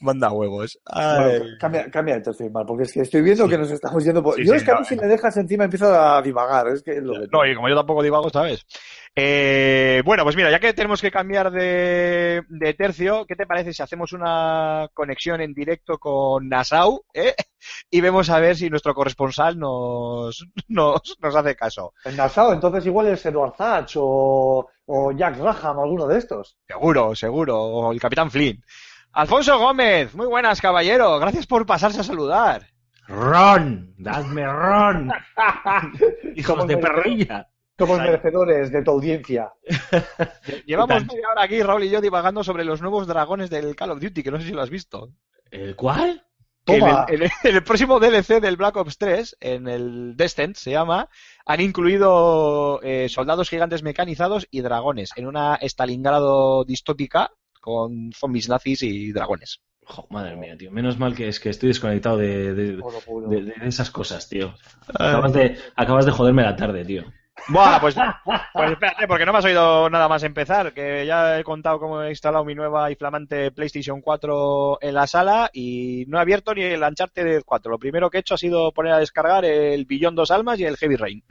Manda huevos. Bueno, cambia, cambia tercer mal, porque es que estoy viendo que nos estamos yendo por... Sí, yo sí, es que a mí si eh. me dejas encima empiezo a divagar, es que es lo que... No, y como yo tampoco divago, ¿sabes? Eh, bueno, pues mira, ya que tenemos que cambiar de, de tercio, ¿qué te parece si hacemos una conexión en directo con Nassau eh? y vemos a ver si nuestro corresponsal nos, nos, nos hace caso? En Nassau, entonces igual es Edward Thatch o, o Jack Raham, alguno de estos. Seguro, seguro. O el Capitán Flynn. Alfonso Gómez, muy buenas, caballero. Gracias por pasarse a saludar. Ron, dadme ron, hijos de perrilla. Somos merecedores de tu audiencia. Llevamos media hora aquí, Raúl y yo, divagando sobre los nuevos dragones del Call of Duty, que no sé si lo has visto. ¿El cuál? Que en, Toma. el, en el- en el próximo DLC del Black Ops 3, en el Descent se llama, han incluido eh, soldados gigantes mecanizados y dragones en una Stalingrado distópica con zombies nazis y dragones. Jo, madre mía, tío. Menos mal que es que estoy desconectado de, de- de- de esas cosas, tío. Acabas de, acabas de joderme la tarde, tío. Buah, pues, pues espérate, porque no me has oído nada más empezar, que ya he contado cómo he instalado mi nueva y flamante PlayStation 4 en la sala y no he abierto ni el Uncharted 4. Lo primero que he hecho ha sido poner a descargar el Billón Dos Almas y el Heavy Rain.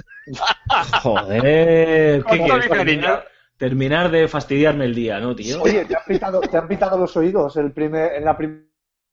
Joder, ¿qué quieres? Terminar, de fastidiarme el día, ¿no, tío? Oye, ¿te han pitado, te han pitado los oídos el primer, en la primera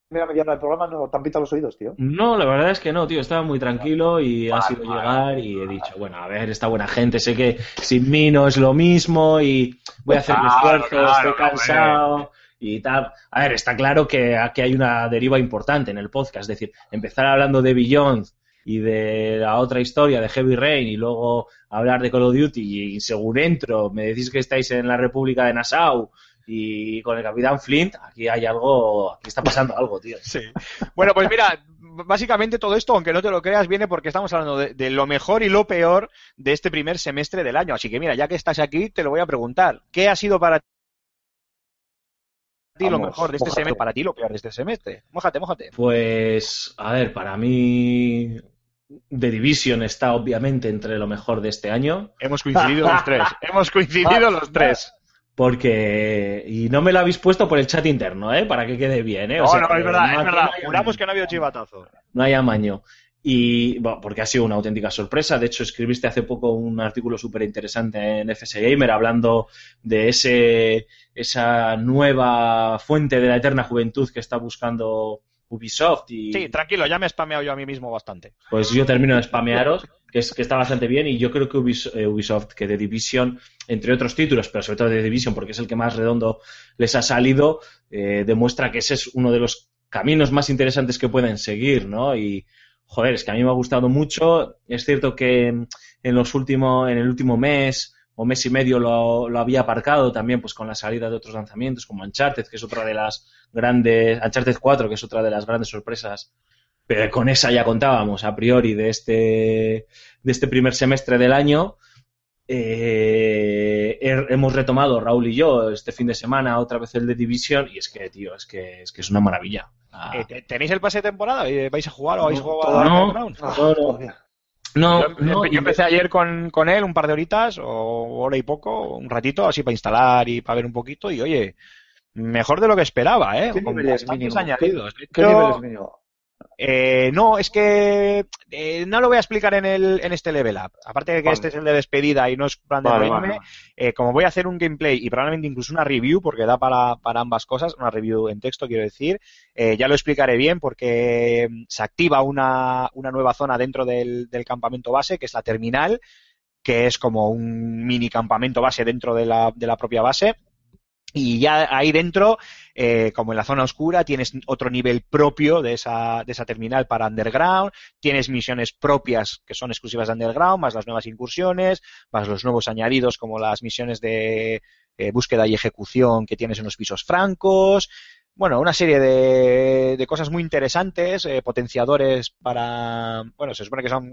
primera media hora del programa no te han pintado los oídos, tío. No, la verdad es que no, tío. Estaba muy tranquilo y ha sido vale. llegar y he dicho, bueno, a ver, esta buena gente, sé que sin mí no es lo mismo y voy a hacer mi esfuerzo, claro, estoy cansado y tal. A ver, está claro que aquí hay una deriva importante en el podcast, es decir, empezar hablando de Beyond y de la otra historia de Heavy Rain y luego hablar de Call of Duty y según entro me decís que estáis en la República de Nassau y con el Capitán Flint, aquí hay algo, aquí está pasando algo, tío. Sí. Bueno, pues mira, básicamente todo esto, aunque no te lo creas, viene porque estamos hablando de, de lo mejor y lo peor de este primer semestre del año. Así que mira, ya que estás aquí, te lo voy a preguntar. ¿Qué ha sido para ti lo mejor de este mójate. semestre? Para ti lo peor de este semestre. Mójate, mójate. Pues, a ver, para mí The Division está obviamente entre lo mejor de este año, Hemos coincidido los tres. Hemos coincidido los tres. porque, y no me lo habéis puesto por el chat interno, ¿eh? Para que quede bien, ¿eh? O No, sea, no, que es verdad, no- es verdad. no Juramos que no ha habido chivatazo. No hay amaño. Y, bueno, porque ha sido una auténtica sorpresa. De hecho, escribiste hace poco un artículo súper interesante en FS Gamer hablando de ese, esa nueva fuente de la eterna juventud que está buscando Ubisoft y, Sí, tranquilo, ya me he spameado yo a mí mismo bastante. Pues yo termino de spamearos, que, es, que está bastante bien, y yo creo que eh, Ubisoft, que de Division, entre otros títulos, pero sobre todo de Division, porque es el que más redondo les ha salido, eh, demuestra que ese es uno de los caminos más interesantes que pueden seguir, ¿no? Y, joder, es que a mí me ha gustado mucho. Es cierto que en los últimos, en el último mes o mes y medio lo, lo había aparcado también, pues con la salida de otros lanzamientos, como Uncharted, que es otra de las grandes, Uncharted 4, que es otra de las grandes sorpresas pero con esa ya contábamos a priori de este, de este primer semestre del año. Eh, he- hemos retomado Raúl y yo este fin de semana otra vez el de Division y es que, tío, es que es, que es una maravilla. Ah, Eh, te- ¿Tenéis el pase de temporada? ¿Vais a jugar o habéis jugado no. a Underground? No, no. No, Yo, no, yo empecé ayer con, con él un par de horitas, o hora y poco, un ratito, así para instalar y para ver un poquito, y oye, mejor de lo que esperaba, ¿eh? ¿Qué Con nivel es bastantes mínimo? añadidos. De ¿Qué hecho, nivel es mínimo? Eh, no, es que eh, no lo voy a explicar en, el, en este level up. Aparte de que Vale. este es el de despedida y no es plan de Vale, eh, como voy a hacer un gameplay y probablemente incluso una review, porque da para, para ambas cosas, una review en texto quiero decir, eh, ya lo explicaré bien porque mm, se activa una, una nueva zona dentro del, del campamento base, que es la terminal, que es como un mini campamento base dentro de la, de la propia base. Y ya ahí dentro, eh, como en la zona oscura, tienes otro nivel propio de esa, de esa terminal para Underground, tienes misiones propias que son exclusivas de Underground, más las nuevas incursiones, más los nuevos añadidos como las misiones de eh, búsqueda y ejecución que tienes en los pisos francos. Bueno, una serie de, de cosas muy interesantes, eh, potenciadores para, bueno, se supone que son,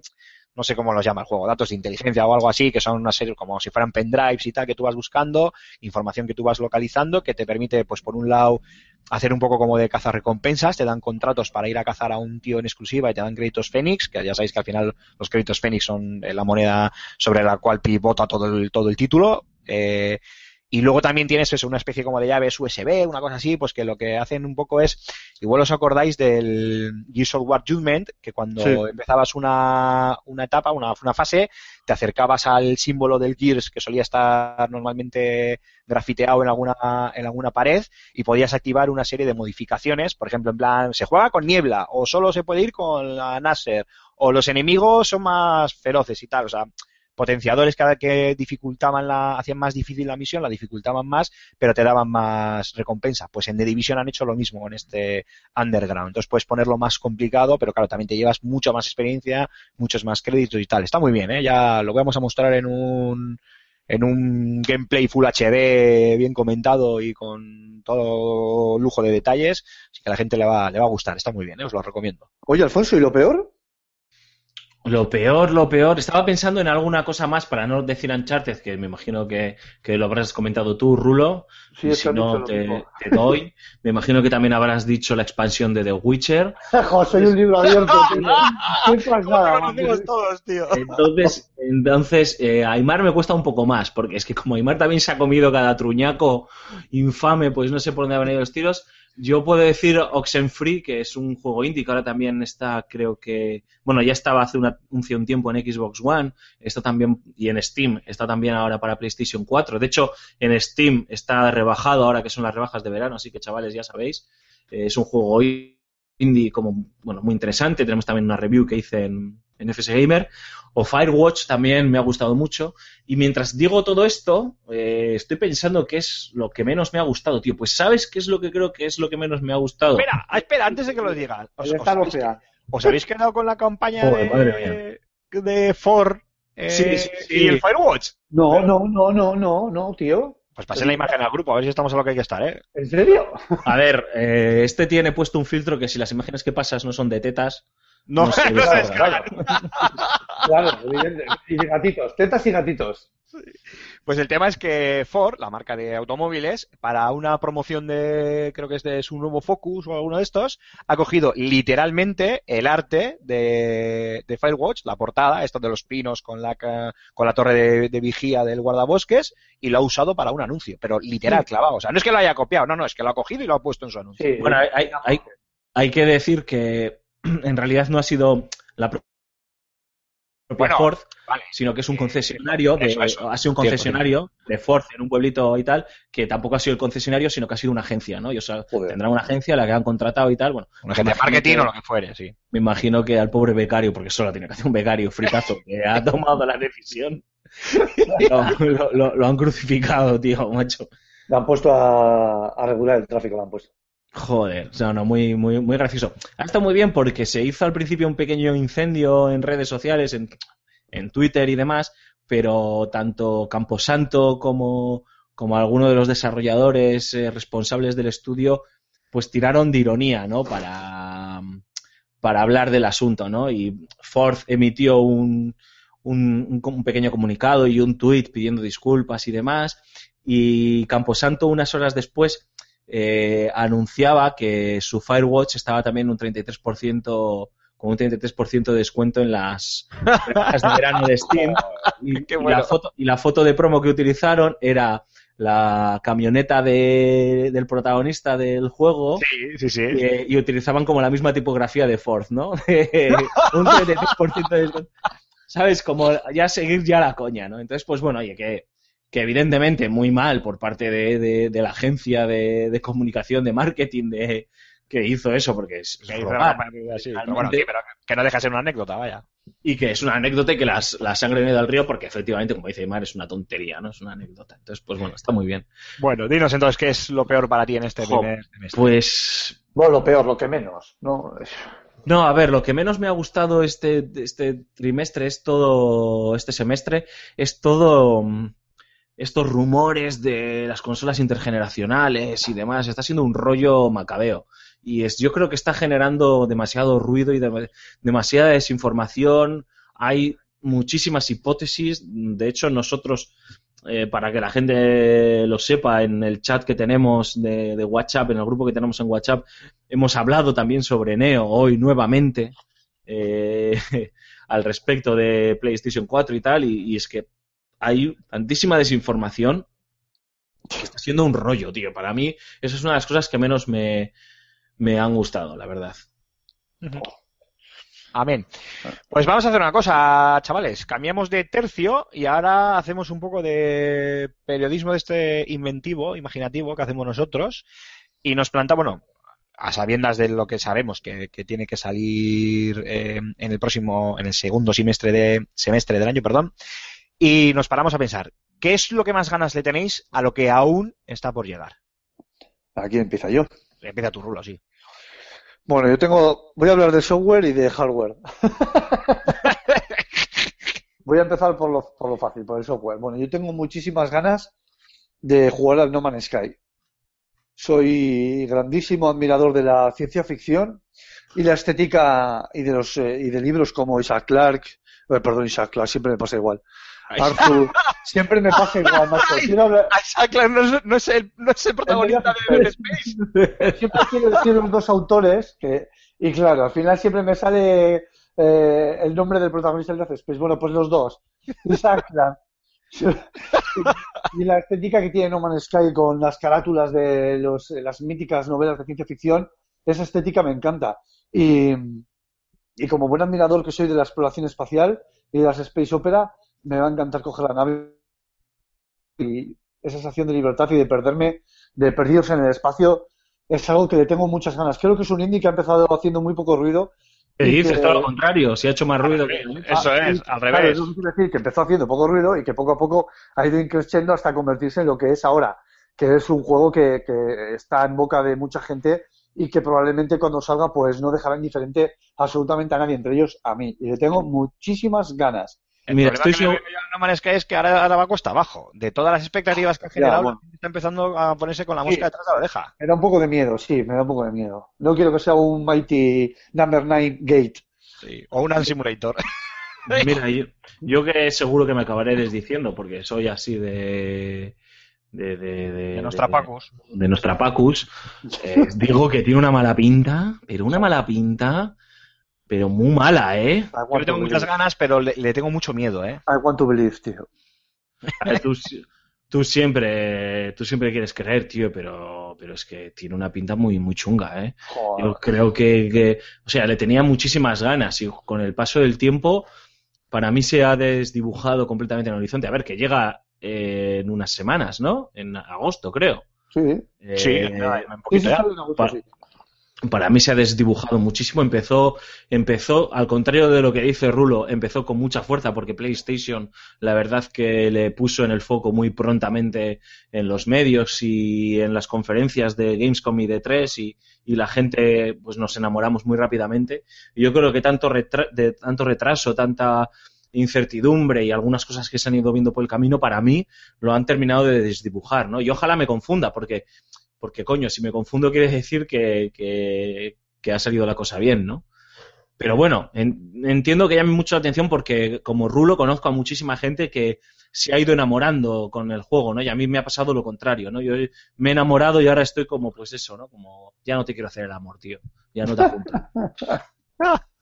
no sé cómo los llama el juego, datos de inteligencia o algo así, que son una serie como si fueran pendrives y tal que tú vas buscando, información que tú vas localizando, que te permite, pues por un lado, hacer un poco como de cazar recompensas, te dan contratos para ir a cazar a un tío en exclusiva y te dan créditos Fénix, que ya sabéis que al final los créditos Fénix son eh, la moneda sobre la cual pivota todo el, todo el título. Eh, y luego también tienes eso, una especie como de llaves USB, una cosa así, pues que lo que hacen un poco es, igual os acordáis del Gears of War Judgment, que cuando Sí. empezabas una, una etapa, una, una fase, te acercabas al símbolo del Gears que solía estar normalmente grafiteado en alguna, en alguna pared y podías activar una serie de modificaciones, por ejemplo, en plan, se juega con niebla, o solo se puede ir con la Nasser, o los enemigos son más feroces y tal, o sea, potenciadores cada que dificultaban la, hacían más difícil la misión, la dificultaban más, pero te daban más recompensa. Pues en The Division han hecho lo mismo en este Underground. Entonces puedes ponerlo más complicado, pero claro, también te llevas mucha más experiencia, muchos más créditos y tal. Está muy bien, ¿eh? Ya lo vamos a mostrar en un en un gameplay Full HD bien comentado y con todo lujo de detalles, así que a la gente le va, le va a gustar, está muy bien, ¿eh? os lo recomiendo. Oye, Alfonso, ¿y lo peor? Lo peor, lo peor. Estaba pensando en alguna cosa más para no decir Uncharted, que me imagino que, que lo habrás comentado tú, Rulo. Sí, y es que si no, te, doy. Me imagino que también habrás dicho la expansión de The Witcher. Jo, soy un libro abierto, tío. Qué pasada, macho. todos, tío? Entonces, entonces eh, Aymar me cuesta un poco más, porque es que como Aymar también se ha comido cada truñaco infame, pues no sé por dónde han ido los tiros. Yo puedo decir Oxenfree, que es un juego indie que ahora también está, creo que, bueno, ya estaba hace una- un, tiempo en Xbox One, está también, y en Steam, está también ahora para PlayStation 4. De hecho, en Steam está rebajado ahora que son las rebajas de verano, así que chavales, ya sabéis, eh, es un juego indie como bueno muy interesante. Tenemos también una review que hice en, en FS Gamer. O Firewatch también me ha gustado mucho. Y mientras digo todo esto, eh, estoy pensando qué es lo que menos me ha gustado, tío. Pues ¿sabes qué es lo que creo que es lo que menos me ha gustado? Espera, espera, antes de que lo digas. ¿Os, os habéis, os habéis quedado con la campaña Joder, de, de Ford eh, Sí, sí, sí. y el Firewatch? No, no, no, no, no, no, tío. Pues pasé la imagen al grupo, a ver si estamos a lo que hay que estar, ¿eh? ¿En serio? A ver, eh, este tiene puesto un filtro que si las imágenes que pasas no son de tetas, No, No sé, no se claro, descarga. Claro, evidente. Y de gatitos, tetas y gatitos. Pues el tema es que Ford, la marca de automóviles, para una promoción de, creo que es de su nuevo Focus o alguno de estos, ha cogido literalmente el arte de, de Firewatch, la portada, esto de los pinos con la, con la torre de, de vigía del guardabosques, y lo ha usado para un anuncio, pero literal, clavado. O sea, no es que lo haya copiado, no, no, es que lo ha cogido y lo ha puesto en su anuncio. Sí. Bueno, hay- hay- hay que decir que en realidad no ha sido la pro- propia Bueno, Ford, Vale. sino que es un concesionario, de, Eso, eso. ha sido un concesionario de Ford en un pueblito y tal, que tampoco ha sido el concesionario, sino que ha sido una agencia, ¿no? Y, o sea, Joder. tendrán una agencia a la que han contratado y tal, bueno. Una gente de marketing que- o lo que fuere, sí. Me imagino que al pobre becario, porque solo tiene que hacer un becario fricazo, que ha tomado la decisión, lo, lo- lo- lo han crucificado, tío, macho. Le han puesto a, a regular el tráfico, le han puesto. Joder, o sea, no, muy, muy, muy gracioso. Ha estado muy bien porque se hizo al principio un pequeño incendio en redes sociales, en, en Twitter y demás, pero tanto Camposanto como, como algunos de los desarrolladores eh, responsables del estudio, pues tiraron de ironía, ¿no? Para, para hablar del asunto, ¿no? Y Ford emitió un, un, un pequeño comunicado y un tuit pidiendo disculpas y demás, y Camposanto unas horas después eh, anunciaba que su Firewatch estaba también un 33% con un 33% de descuento en las ofertas de verano de Steam y, Qué y bueno. la foto, y la foto de promo que utilizaron era la camioneta de- del protagonista del juego Sí, sí, sí. eh, y utilizaban como la misma tipografía de Ford, ¿no? un 33% de descuento. ¿Sabes? Como ya seguir ya la coña, ¿no? Entonces, pues bueno, oye, que, que evidentemente muy mal por parte de, de- de la agencia de, de comunicación, de marketing, de que hizo eso, porque es, Que robar. así, pero bueno, sí, pero que no deja de ser una anécdota, vaya. y que es una anécdota y que las, la sangre ido al río porque efectivamente, como dice Aymar, es una tontería, ¿no? Es una anécdota. Entonces, pues bueno, está muy bien. Bueno, dinos entonces qué es lo peor para ti en este Jo, primer semestre. Pues Bueno, lo peor, lo que menos. No, No, a ver, lo que menos me ha gustado este, este trimestre es todo, este semestre, es todo mm, estos rumores de las consolas intergeneracionales y demás. Está siendo un rollo macabeo. Y es, yo creo que está generando demasiado ruido y dem- demasiada desinformación. Hay muchísimas hipótesis. De hecho, nosotros, eh, para que la gente lo sepa, en el chat que tenemos de, de WhatsApp, en el grupo que tenemos en WhatsApp, hemos hablado también sobre Neo hoy nuevamente eh, al respecto de PlayStation 4 y tal, y, y es que hay tantísima desinformación que está siendo un rollo, tío. Para mí, eso es una de las cosas que menos me, me han gustado, la verdad. Amén. Pues vamos a hacer una cosa, chavales. Cambiamos de tercio y ahora hacemos un poco de periodismo de este inventivo, imaginativo que hacemos nosotros. Y nos plantamos, bueno, a sabiendas de lo que sabemos que, que tiene que salir eh, en el próximo, en el segundo semestre de semestre del año, perdón. Y nos paramos a pensar, ¿qué es lo que más ganas le tenéis a lo que aún está por llegar? aquí empieza yo. Empieza tu rulo, sí. Bueno, yo tengo. Voy a hablar de software y de hardware. voy a empezar por lo, por lo fácil, por el software. Bueno, yo tengo muchísimas ganas de jugar al No Man's Sky. Soy grandísimo admirador de la ciencia ficción y la estética y de los eh, y de libros como Isaac Clarke. eh, perdón, Isaac Clarke, siempre me pasa igual. Arthur, siempre me pasa igual, macho. Quiero hablar, Isaac Clarke no es, no es el, no es el protagonista de Dead Space. siempre quiero decir los dos autores que, y claro, al final siempre me sale eh, el nombre del protagonista de Death Space. Bueno, pues los dos. Isaac y la estética que tiene No Man's Sky con las carátulas de los, las míticas novelas de ciencia ficción, esa estética me encanta. Y, y como buen admirador que soy de la exploración espacial y de las space opera, me va a encantar coger la nave y esa sensación de libertad y de perderme, de perdidos en el espacio, es algo que le tengo muchas ganas. Creo que es un indie que ha empezado haciendo muy poco ruido. ¿Qué y dices? que- Todo lo contrario, si ha hecho más ruido que... Eso Ah, es, al claro, revés. eso quiere decir que empezó haciendo poco ruido y que poco a poco ha ido increciendo hasta convertirse en lo que es ahora, que es un juego que, que está en boca de mucha gente y que probablemente cuando salga pues no dejará indiferente absolutamente a nadie, entre ellos a mí. Y le tengo muchísimas ganas. El Mira, problema estoy que le veo yo es que ahora, ahora va cuesta abajo. De todas las expectativas que ha generado, bueno. la gente está empezando a ponerse con la Sí. mosca detrás de la oreja. Me da un poco de miedo, sí, me da un poco de miedo. No quiero que sea un Mighty Number 9 Gate. Sí. O un Simulator. Mira, yo, yo que seguro que me acabaré desdiciendo porque soy así de... De, de, de, De nuestra Pacus. de nuestra Pacus, eh, digo que tiene una mala pinta, pero una mala pinta, pero muy mala, ¿eh? Yo le tengo muchas believe. ganas, pero le, le tengo mucho miedo, ¿eh? I want to believe, tío. Eh, Tú, si- tú siempre, tú siempre quieres creer, tío, pero, pero es que tiene una pinta muy, muy chunga, ¿eh? Joder. Yo creo que, que- o sea, le tenía muchísimas ganas y con el paso del tiempo, para mí se ha desdibujado completamente en el horizonte. A ver, que llega eh, en unas semanas, ¿no? En agosto, creo. Sí, Eh, Sí, poquito en agosto, Pa- sí. Para mí se ha desdibujado muchísimo. Empezó, empezó, al contrario de lo que dice Rulo, empezó con mucha fuerza porque PlayStation, la verdad que le puso en el foco muy prontamente en los medios y en las conferencias de Gamescom y de 3 y, y la gente, pues nos enamoramos muy rápidamente. Y yo creo que tanto, retra- de, tanto retraso, tanta incertidumbre y algunas cosas que se han ido viendo por el camino, para mí lo han terminado de desdibujar, ¿no? Y ojalá me confunda, porque porque coño, si me confundo quiere decir que, que, que ha salido la cosa bien, ¿no? Pero bueno, en- entiendo que llame mucho la atención porque como Rulo conozco a muchísima gente que se ha ido enamorando con el juego, ¿no? Y a mí me ha pasado lo contrario, ¿no? Yo me he enamorado y ahora estoy como, pues eso, ¿no? Como, ya no te quiero hacer el amor, tío. Ya no te apunto.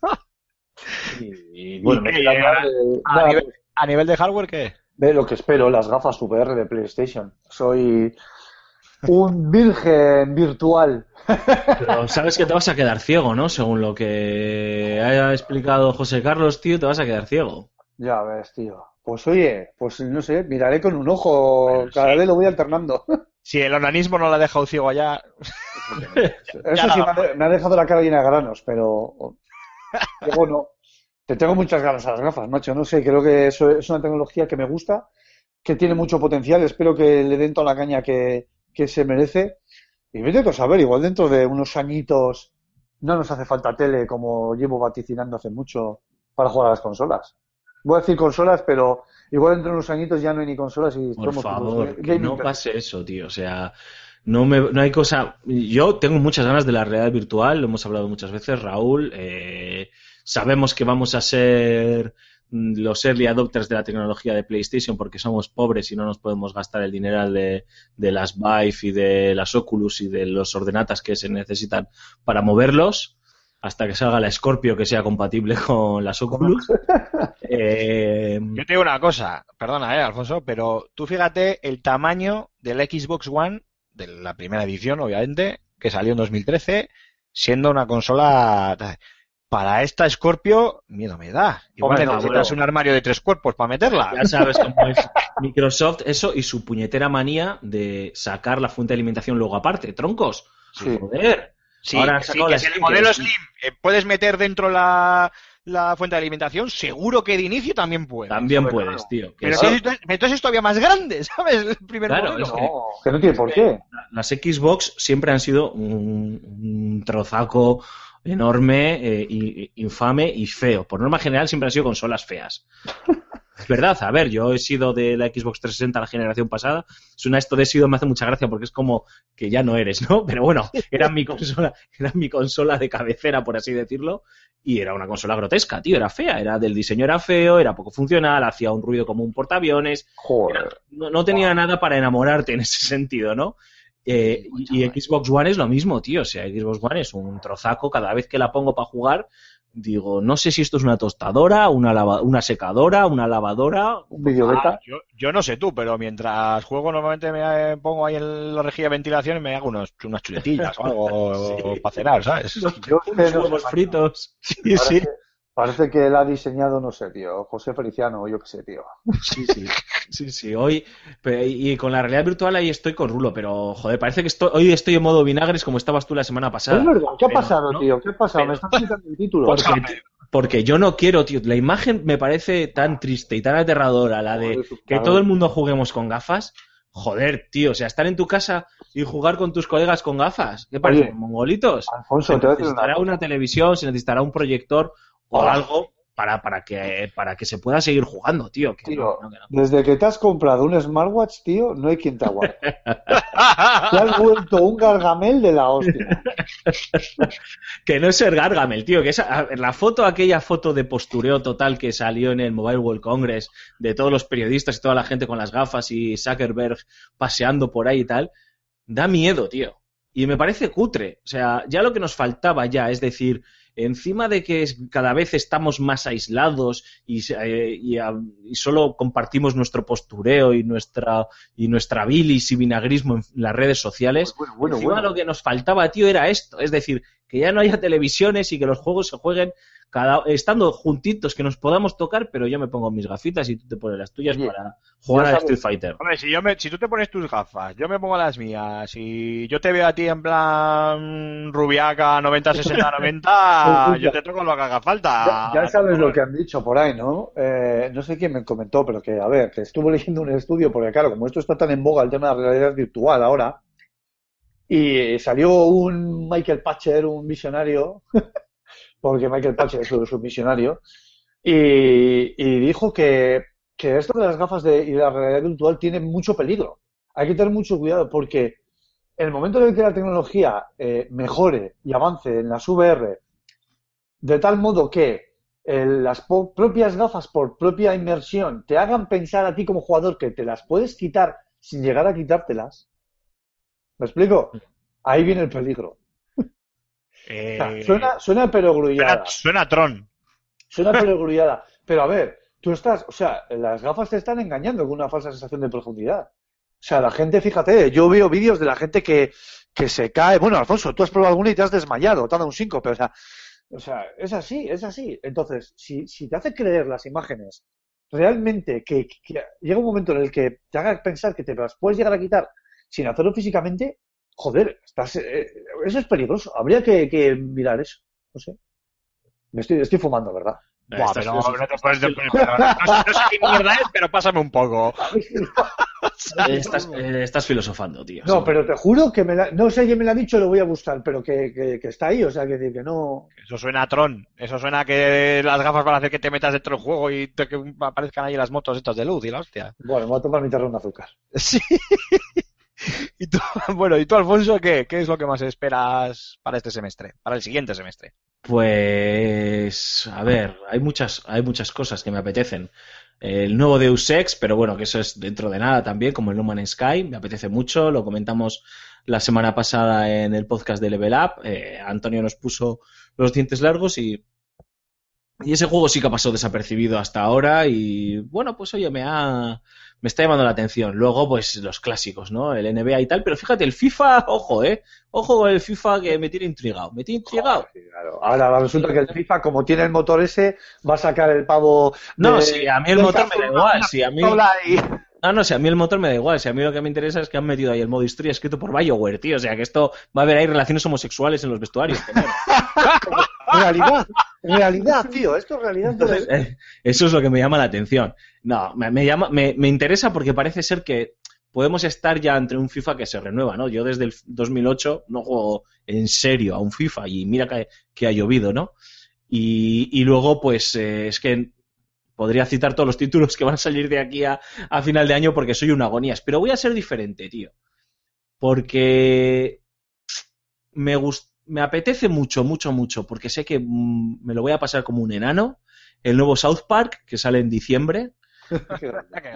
y, y, bueno, Eh, a, nivel, a nivel de hardware, ¿qué? Ve lo que espero, las gafas VR de PlayStation. Soy un virgen virtual. Pero sabes que te vas a quedar ciego, ¿no? Según lo que haya explicado José Carlos, tío, te vas a quedar ciego. Ya ves, tío. Pues oye, pues no sé, miraré con un ojo, Bueno, cada sí. vez lo voy alternando. Si el onanismo no la ha dejado ciego allá, Eso sí, me ha, de- me ha dejado la cara llena de granos, pero luego no. Te tengo muchas ganas a las gafas, macho. No sé, creo que eso es una tecnología que me gusta, que tiene mucho potencial. Espero que le den toda la caña que, que se merece. Y vete a saber, igual dentro de unos añitos no nos hace falta tele como llevo vaticinando hace mucho para jugar a las consolas. Voy a decir consolas, pero igual dentro de unos añitos ya no hay ni consolas y Por favor, que no pase eso, tío. O sea, no, me, no hay cosa. Yo tengo muchas ganas de la realidad virtual, lo hemos hablado muchas veces, Raúl. eh, sabemos que vamos a ser los early adopters de la tecnología de PlayStation porque somos pobres y no nos podemos gastar el dinero de, de las Vive y de las Oculus y de los ordenatas que se necesitan para moverlos hasta que salga la Scorpio que sea compatible con las Oculus. Eh, yo te digo una cosa, perdona, eh, Alfonso, pero tú fíjate el tamaño del Xbox One, de la primera edición, obviamente, que salió en 2013, siendo una consola... Para esta Scorpio, miedo me da. Igual Hombre, necesitas un armario de tres cuerpos para meterla. Ya sabes cómo es Microsoft, eso y su puñetera manía de sacar la fuente de alimentación luego aparte, troncos. Sí. Joder. Sí, Ahora sí, que el modelo que- Slim eh, puedes meter dentro la, la fuente de alimentación, seguro que de inicio también puedes. También puedes, claro. tío. Pero eso- entonces, entonces es todavía más grande, ¿sabes? El primer Claro, modelo. es que- No, que no tiene por qué. las Xbox siempre han sido un, un trozaco enorme, eh, y- infame y feo. Por norma general siempre han sido consolas feas. Es verdad, a ver, yo he sido de la Xbox 360 la generación pasada. Suena esto de sido me hace mucha gracia porque es como que ya no eres, ¿no? Pero bueno, era mi consola, era mi consola de cabecera, por así decirlo, y era una consola grotesca, tío, era fea, era del diseño era feo, era poco funcional, hacía un ruido como un portaaviones, Joder. no, no tenía nada para enamorarte en ese sentido, ¿no? Eh, y, y Xbox One es lo mismo, tío. O sea, Xbox One es un trozaco. Cada vez que la pongo para jugar, digo, no sé si esto es una tostadora, una, lava- una secadora, una lavadora. Ah, yo, yo no sé tú, pero mientras juego normalmente me eh, pongo ahí en la rejilla de ventilación y me hago unos, unas chuletillas o algo para cenar, ¿sabes? Yo Unos sé, no huevos fritos. Sí, sí. Parece que él ha diseñado, no sé, tío, José Feliciano o yo qué sé, tío. Sí, sí. Sí, sí, hoy y con la realidad virtual ahí estoy con Rulo, pero joder, parece que estoy, hoy estoy en modo vinagres como estabas tú la semana pasada. Es verdad, ¿qué ha Pero, pasado, ¿no? tío? ¿Qué ha pasado? Me estás quitando el título. Porque, porque yo no quiero, tío. La imagen me parece tan triste y tan aterradora, la de que todo el mundo juguemos con gafas. Joder, tío, o sea, estar en tu casa y jugar con tus colegas con gafas. ¿Qué parece? Oye, ¿Mongolitos? Alfonso, Se te voy a decir una necesitará una televisión, se necesitará un proyector o algo para, para, que, para que se pueda seguir jugando, tío. Que Tío, no, no, que no. desde que te has comprado un smartwatch, tío, no hay quien te aguante. Te has vuelto un gargamel de la hostia. Que no es ser Gargamel, tío. Que esa, la foto, aquella foto de postureo total que salió en el Mobile World Congress de todos los periodistas y toda la gente con las gafas y Zuckerberg paseando por ahí y tal, da miedo, tío. Y me parece cutre. O sea, ya lo que nos faltaba ya, es decir, encima de que cada vez estamos más aislados y, eh, y, a- y solo compartimos nuestro postureo y nuestra, y nuestra bilis y vinagrismo en las redes sociales, Bueno, bueno, Encima bueno. lo que nos faltaba, tío, era esto. Es decir, que ya no haya televisiones y que los juegos se jueguen cada, estando juntitos, que nos podamos tocar, pero yo me pongo mis gafitas y tú te pones las tuyas Oye, para jugar ya a sabes- Street Fighter. Hombre, si, yo me, si tú te pones tus gafas, yo me pongo las mías, y yo te veo a ti en plan rubiaca 90, 60, 90, yo te toco lo que haga falta. Ya, ya sabes lo que han dicho por ahí, ¿no? Eh, no sé quién me comentó, pero que, a ver, que estuvo leyendo un estudio, porque claro, como esto está tan en boga el tema de la realidad virtual ahora, y salió un Michael Patcher, un visionario, porque Michael Patcher es un visionario, y, y dijo que, que esto de las gafas de, y de la realidad virtual tiene mucho peligro. Hay que tener mucho cuidado porque en el momento en el que la tecnología eh, mejore y avance en las VR de tal modo que eh, las propias gafas por propia inmersión te hagan pensar a ti como jugador que te las puedes quitar sin llegar a quitártelas. ¿Me explico? Ahí viene el peligro. Eh, O sea, suena, suena perogrullada. suena, suena Tron. Suena perogrullada. Pero a ver, tú estás, o sea, las gafas te están engañando con una falsa sensación de profundidad. O sea, la gente, fíjate, yo veo vídeos de la gente que, que se cae. Bueno, Alfonso, tú has probado alguna y te has desmayado, te ha dado un síncope, o sea, o sea, es así, es así. Entonces, si, si te hace creer las imágenes realmente que, que llega un momento en el que te haga pensar que te las puedes llegar a quitar sin hacerlo físicamente, joder, estás, eh, eso es peligroso. Habría que, que mirar eso. No sé. Me estoy, estoy fumando, ¿verdad? Buah, Estás- pero no te puedes- pero no, no sé qué mierda es, pero pásame un poco. Estás, eh, estás filosofando, tío. No, Sí. pero te juro que me la- no sé quién me lo ha dicho, lo voy a buscar, pero que, que, que está ahí, o sea, que, que no. Eso suena a Tron. Eso suena a que las gafas van a hacer que te metas dentro del juego y te- que aparezcan ahí las motos estas de luz y la hostia. Bueno, me voy a tomar mi terreno de azúcar. Sí. Y tú, bueno, ¿y tú, Alfonso, qué? ¿Qué es lo que más esperas para este semestre? Para el siguiente semestre. Pues, a ver, hay muchas, hay muchas cosas que me apetecen. El nuevo Deus Ex, pero bueno, que eso es dentro de nada también, como el No Man's Sky, me apetece mucho, lo comentamos la semana pasada en el podcast de Level Up, eh, Antonio nos puso los dientes largos y, y ese juego sí que ha pasado desapercibido hasta ahora y bueno, pues oye, me ha, me está llamando la atención. Luego, pues los clásicos, ¿no? El NBA y tal, pero fíjate, el FIFA, ojo, eh, ojo con el FIFA que me tiene intrigado, me tiene intrigado. Claro. Ahora resulta que el FIFA, como tiene el motor ese, va a sacar el pavo. No, sí, a mí el motor me da igual. Sí, a mí, y- no, no, si a mí el motor me da igual. Si a mí lo que me interesa es que han metido ahí el modo historia escrito por BioWare, tío. O sea, que esto va a haber ahí relaciones homosexuales en los vestuarios. Realidad, realidad, tío, esto es realidad. Entonces, eh, eso es lo que me llama la atención. No, me, me llama, me, me interesa porque parece ser que podemos estar ya entre un FIFA que se renueva, ¿no? Yo desde el 2008 no juego en serio a un FIFA y mira que, que ha llovido, ¿no? Y, y luego, pues, eh, es que podría citar todos los títulos que van a salir de aquí a, final de año porque soy un agonías. Pero voy a ser diferente, tío. Porque me, gust- me apetece mucho, mucho, mucho, porque sé que mm, me lo voy a pasar como un enano. El nuevo South Park, que sale en diciembre.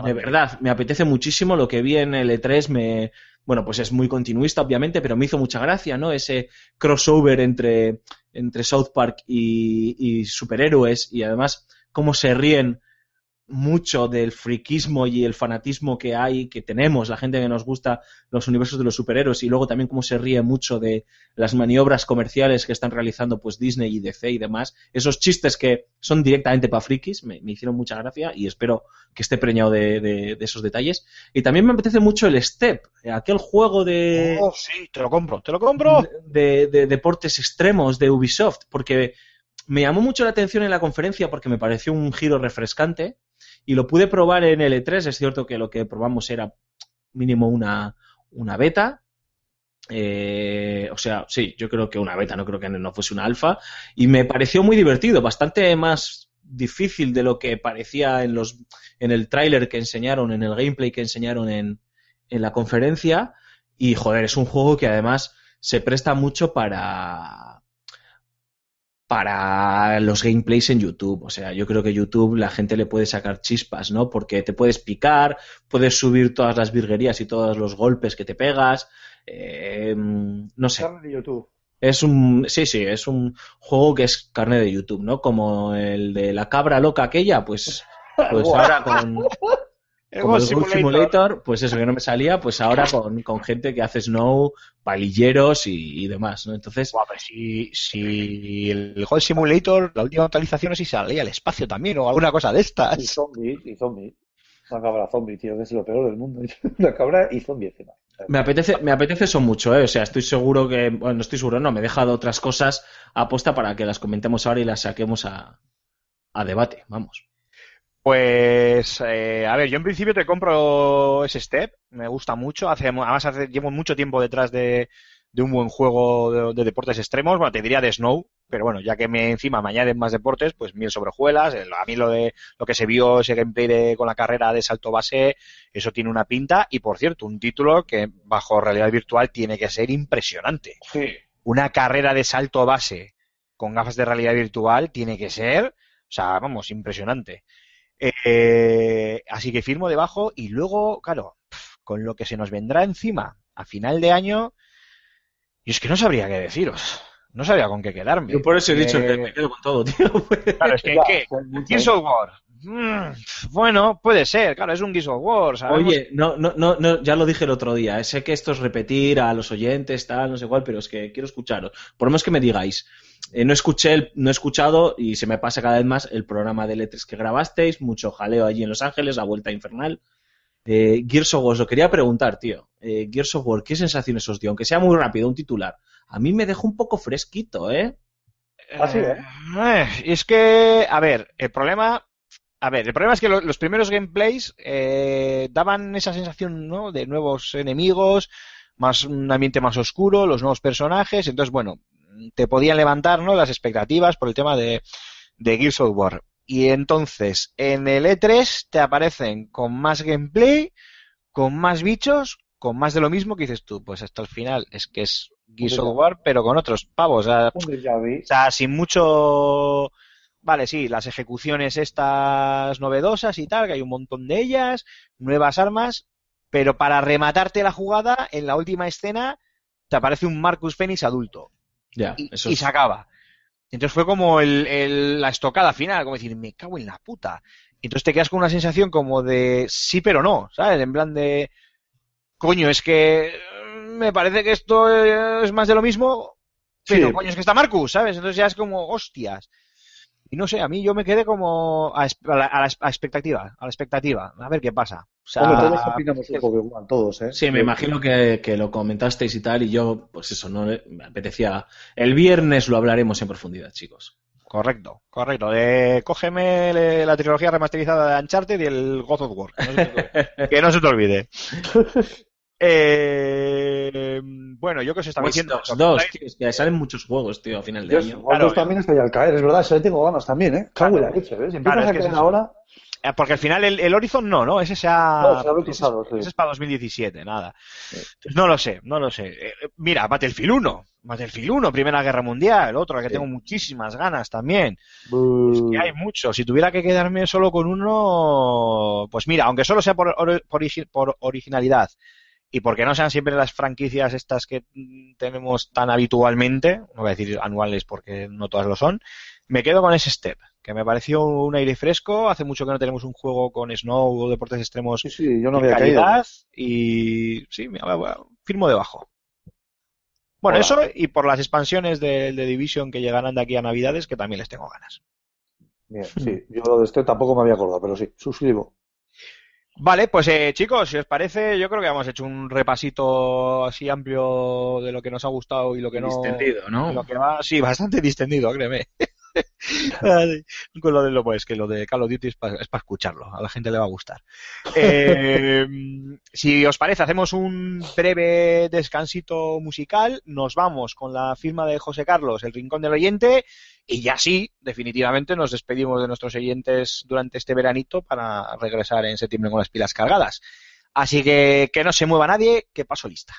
De verdad, me apetece muchísimo lo que vi en el E3. Me, bueno, pues es muy continuista, obviamente, pero me hizo mucha gracia, ¿no? Ese crossover entre, entre South Park y, y superhéroes y además cómo se ríen mucho del friquismo y el fanatismo que hay, que tenemos, la gente que nos gusta los universos de los superhéroes y luego también cómo se ríe mucho de las maniobras comerciales que están realizando pues Disney y DC y demás. Esos chistes que son directamente para frikis me, me hicieron mucha gracia y espero que esté preñado de, de- de esos detalles. Y también me apetece mucho el Step, aquel juego de Oh, sí, te lo compro, te lo compro. de, de deportes extremos de Ubisoft, porque me llamó mucho la atención en la conferencia porque me pareció un giro refrescante y lo pude probar en el E3. Es cierto que lo que probamos era mínimo una, una beta. Eh, o sea, sí, yo creo que una beta, no creo que no fuese una alfa. Y me pareció muy divertido, bastante más difícil de lo que parecía en los en el tráiler que enseñaron, en el gameplay que enseñaron en, en la conferencia. Y joder, es un juego que además se presta mucho para para los gameplays en YouTube. O sea, yo creo que YouTube la gente le puede sacar chispas, ¿no? Porque te puedes picar, puedes subir todas las virguerías y todos los golpes que te pegas. eh, no sé. Carne de YouTube. Es un, sí, sí, es un juego que es carne de YouTube, ¿no? Como el de la cabra loca aquella, pues, pues ahora con, El como el Goat Simulator. Simulator, pues eso que no me salía, pues ahora con, con gente que hace snow, palilleros y, y demás, ¿no? Entonces, pero si, si el Goat Simulator, la última actualización, no sé si salía al espacio también o alguna cosa de Y estas. zombies, y zombies. Una cabra zombie, tío, que es lo peor del mundo. Una cabra y zombie encima. me apetece, me apetece eso mucho, ¿eh? O sea, estoy seguro que, bueno, no estoy seguro, no, me he dejado otras cosas aposta para que las comentemos ahora y las saquemos a, a debate, vamos. Pues, eh, a ver, yo en principio te compro ese Step, me gusta mucho, hace, además hace, llevo mucho tiempo detrás de, de un buen juego de, de deportes extremos, bueno, te diría de Snow, pero bueno, ya que me encima me añaden más deportes, pues mil sobre hojuelas, el- a mí lo de lo que se vio ese gameplay de- con la carrera de salto base, eso tiene una pinta, y por cierto, un título que bajo realidad virtual tiene que ser impresionante. Sí. Una carrera de salto base con gafas de realidad virtual tiene que ser, o sea, vamos, impresionante. Eh, así que firmo debajo y luego, claro, con lo que se nos vendrá encima a final de año, y es que no sabría qué deciros. No sabría con qué quedarme. Yo por eso he dicho Eh, que me quedo con todo, tío. Claro, es que, ¿qué? Gears of War. Mm, bueno, puede ser, claro, es un Gears of War. sabemos- Oye, no, no, no, no, ya lo dije el otro día. eh, Sé que esto es repetir a los oyentes, tal, no sé cuál, pero es que quiero escucharos. Por lo menos que me digáis. Eh, no escuché, el- no he escuchado y se me pasa cada vez más el programa de Letres que grabasteis, mucho jaleo allí en Los Ángeles, la vuelta infernal. Eh, Gears of War, os lo quería preguntar, tío. Eh, Gears of War, ¿qué sensaciones os dio? Aunque sea muy rápido, un titular. A mí me dejó un poco fresquito, ¿eh? Así, ¿eh? Eh, es que, a ver, el problema. A ver, el problema es que lo- los primeros gameplays eh, daban esa sensación, ¿no? De nuevos enemigos, más un ambiente más oscuro, los nuevos personajes. Entonces, bueno, te podían levantar, ¿no? Las expectativas por el tema de, de Gears of War. Y entonces, en el E3 te aparecen con más gameplay, con más bichos, con más de lo mismo que dices tú. Pues hasta el final es que es Gears of War, pero con otros pavos. O sea, o sea, sin mucho. Vale, sí, las ejecuciones estas novedosas y tal, que hay un montón de ellas, nuevas armas, pero para rematarte la jugada, en la última escena, te aparece un Marcus Phoenix adulto. Y, eso y es- se acaba. Entonces fue como el, el- la estocada final, como decir, me cago en la puta. Y entonces te quedas con una sensación como de sí, pero no, ¿sabes? En plan de, coño, es que eh, me parece que esto es más de lo mismo, pero Sí. coño, es que está Marcus, ¿sabes? Entonces ya es como, hostias. Y no sé, a mí yo me quedé como a, a la, a la- a expectativa, a la expectativa, a ver qué pasa. O sea, Hombre, todos opinamos un poco igual, todos, ¿eh? Sí, me imagino que, que lo comentasteis y tal, y yo, pues eso, no me apetecía. El viernes lo hablaremos en profundidad, chicos. Correcto, correcto. Eh, cógeme le- la trilogía remasterizada de Uncharted y el God of War. Que no se te, se olvide. Eh, bueno, yo que os estaba Watch diciendo. Dogs 2, tío, es que salen muchos juegos, tío, a final de Yo, año. Waldos también ahí al caer, es verdad, ese le tengo ganas también, ¿eh? Cago en la Claro. leche, ¿ves? Si Claro, empiezas es a que caer es ahora, Porque al final el, el Horizon no, ¿no? Ese se ha. No, se ha ese, retrasado, sí. ese es para 2017, nada. Entonces, no lo sé, no lo sé. Eh, eh, mira, Battlefield 1. Battlefield 1, Primera Guerra Mundial, otro que Sí. tengo muchísimas ganas también. Es que hay muchos. Si tuviera que quedarme solo con uno, pues mira, aunque solo sea por, por origi- por originalidad y porque no sean siempre las franquicias estas que tenemos tan habitualmente, no voy a decir anuales porque no todas lo son, me quedo con ese step. Que me pareció un aire fresco. Hace mucho que no tenemos un juego con snow o deportes extremos Sí, sí, yo no de había caído. calidad y sí, me- firmo debajo. Bueno, Hola. eso y por las expansiones de, de Division que llegarán de aquí a Navidades, que también les tengo ganas. Bien, sí, yo lo de este tampoco me había acordado, pero sí, suscribo. Vale, pues eh, chicos, si os parece, yo creo que hemos hecho un repasito así amplio de lo que nos ha gustado y lo que no. Distendido, ¿no? Lo que va, sí, bastante distendido, créeme. Ay, Con lo de lo pues que lo de Call of Duty es para escucharlo, a la gente le va a gustar. Eh, si os parece, hacemos un breve descansito musical, nos vamos con la firma de José Carlos, El Rincón del Oyente, y ya sí, definitivamente nos despedimos de nuestros oyentes durante este veranito para regresar en septiembre con las pilas cargadas. Así que que no se mueva nadie, que paso lista.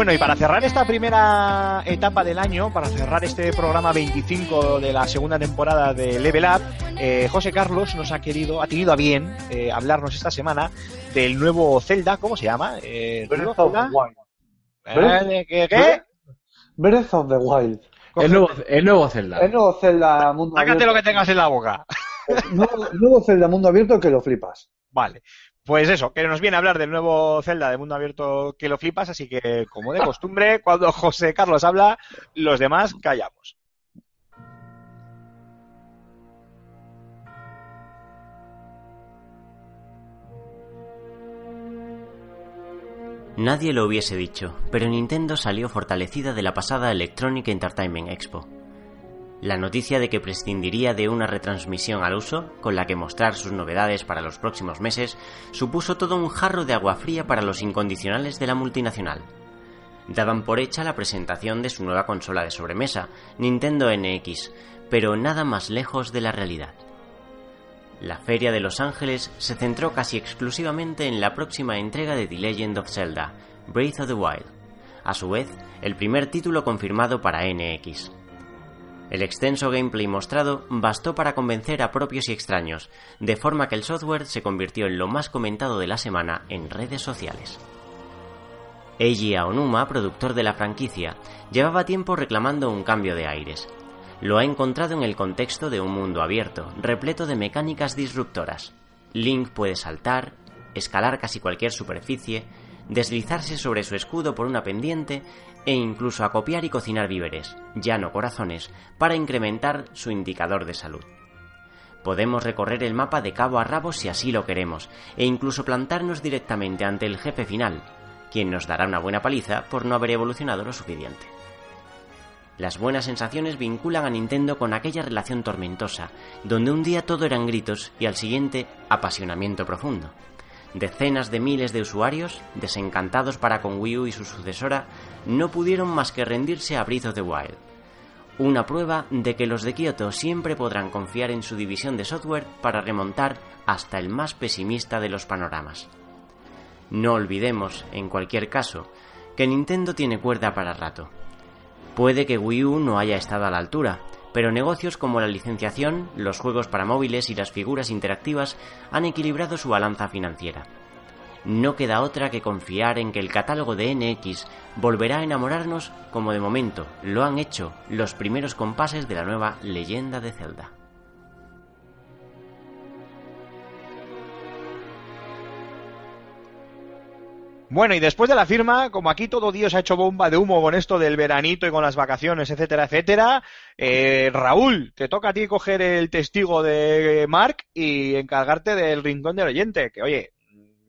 Bueno, y para cerrar esta primera etapa del año, para cerrar este programa 25 de la segunda temporada de Level Up, eh, José Carlos nos ha querido, ha tenido a bien eh, hablarnos esta semana del nuevo Zelda, ¿cómo se llama? Eh, Breath ¿nuevo of the? Wild. Eh, ¿de ¿Qué? qué? Breath of the Wild. El nuevo, el nuevo Zelda. El nuevo Zelda Mundo Sácate Abierto. lo que tengas en la boca. Nuevo, nuevo Zelda Mundo Abierto que lo flipas. Vale. Pues eso, que nos viene a hablar del nuevo Zelda de mundo abierto que lo flipas, así que, como de costumbre, cuando José Carlos habla, los demás callamos. Nadie lo hubiese dicho, pero Nintendo salió fortalecida de la pasada Electronic Entertainment Expo. La noticia de que prescindiría de una retransmisión al uso, con la que mostrar sus novedades para los próximos meses, supuso todo un jarro de agua fría para los incondicionales de la multinacional. Daban por hecha la presentación de su nueva consola de sobremesa, Nintendo NX, pero nada más lejos de la realidad. La Feria de Los Ángeles se centró casi exclusivamente en la próxima entrega de The Legend of Zelda, Breath of the Wild, a su vez el primer título confirmado para NX. El extenso gameplay mostrado bastó para convencer a propios y extraños, de forma que el software se convirtió en lo más comentado de la semana en redes sociales. Eiji Aonuma, productor de la franquicia, llevaba tiempo reclamando un cambio de aires. Lo ha encontrado en el contexto de un mundo abierto, repleto de mecánicas disruptoras. Link puede saltar, escalar casi cualquier superficie, deslizarse sobre su escudo por una pendiente e incluso acopiar y cocinar víveres, ya no corazones, para incrementar su indicador de salud. Podemos recorrer el mapa de cabo a rabo si así lo queremos, e incluso plantarnos directamente ante el jefe final, quien nos dará una buena paliza por no haber evolucionado lo suficiente. Las buenas sensaciones vinculan a Nintendo con aquella relación tormentosa, donde un día todo eran gritos y al siguiente apasionamiento profundo. Decenas de miles de usuarios, desencantados para con Wii U y su sucesora, no pudieron más que rendirse a Breath of the Wild. Una prueba de que los de Kyoto siempre podrán confiar en su división de software para remontar hasta el más pesimista de los panoramas. No olvidemos, en cualquier caso, que Nintendo tiene cuerda para rato. Puede que Wii U no haya estado a la altura, pero negocios como la licenciación, los juegos para móviles y las figuras interactivas han equilibrado su balanza financiera. No queda otra que confiar en que el catálogo de NX volverá a enamorarnos como de momento lo han hecho los primeros compases de la nueva leyenda de Zelda. Bueno, y después de la firma, como aquí todo Dios ha hecho bomba de humo con esto del veranito y con las vacaciones, etcétera, etcétera, eh, Raúl, te toca a ti coger el testigo de Mark y encargarte del rincón del oyente, que oye,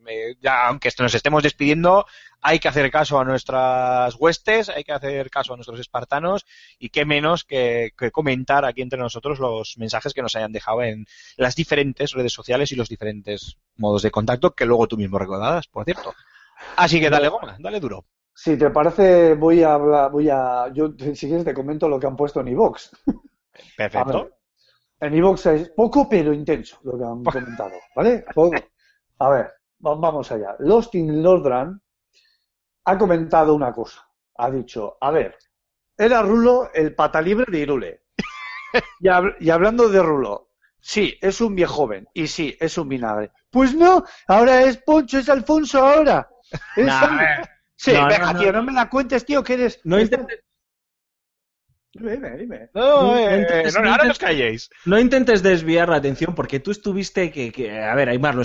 eh, ya aunque nos estemos despidiendo, hay que hacer caso a nuestras huestes, hay que hacer caso a nuestros espartanos y qué menos que, que comentar aquí entre nosotros los mensajes que nos hayan dejado en las diferentes redes sociales y los diferentes modos de contacto que luego tú mismo recordarás, por cierto. Así que dale goma, dale duro. Si te parece, voy a hablar, voy a, yo si quieres te comento lo que han puesto en iVox. Perfecto. En iVox es poco pero intenso lo que han comentado, ¿vale? Poco. A ver, va- vamos allá. Lost in Lordran ha comentado una cosa. Ha dicho, a ver, era Rulo el pata libre de Irule. Y, hab- y hablando de Rulo, sí, es un viejo joven y sí, es un vinagre. Pues no, ahora es Poncho, es Alfonso ahora. Es Nah, Andy. Sí, no, no, venga, no. tío, no me la cuentes, tío, que eres... No intentes, Dime, dime, dime. No, No, eh, no, no ahora nos calléis. no intentes desviar la atención porque tú estuviste que, que- a ver, Aymar, lo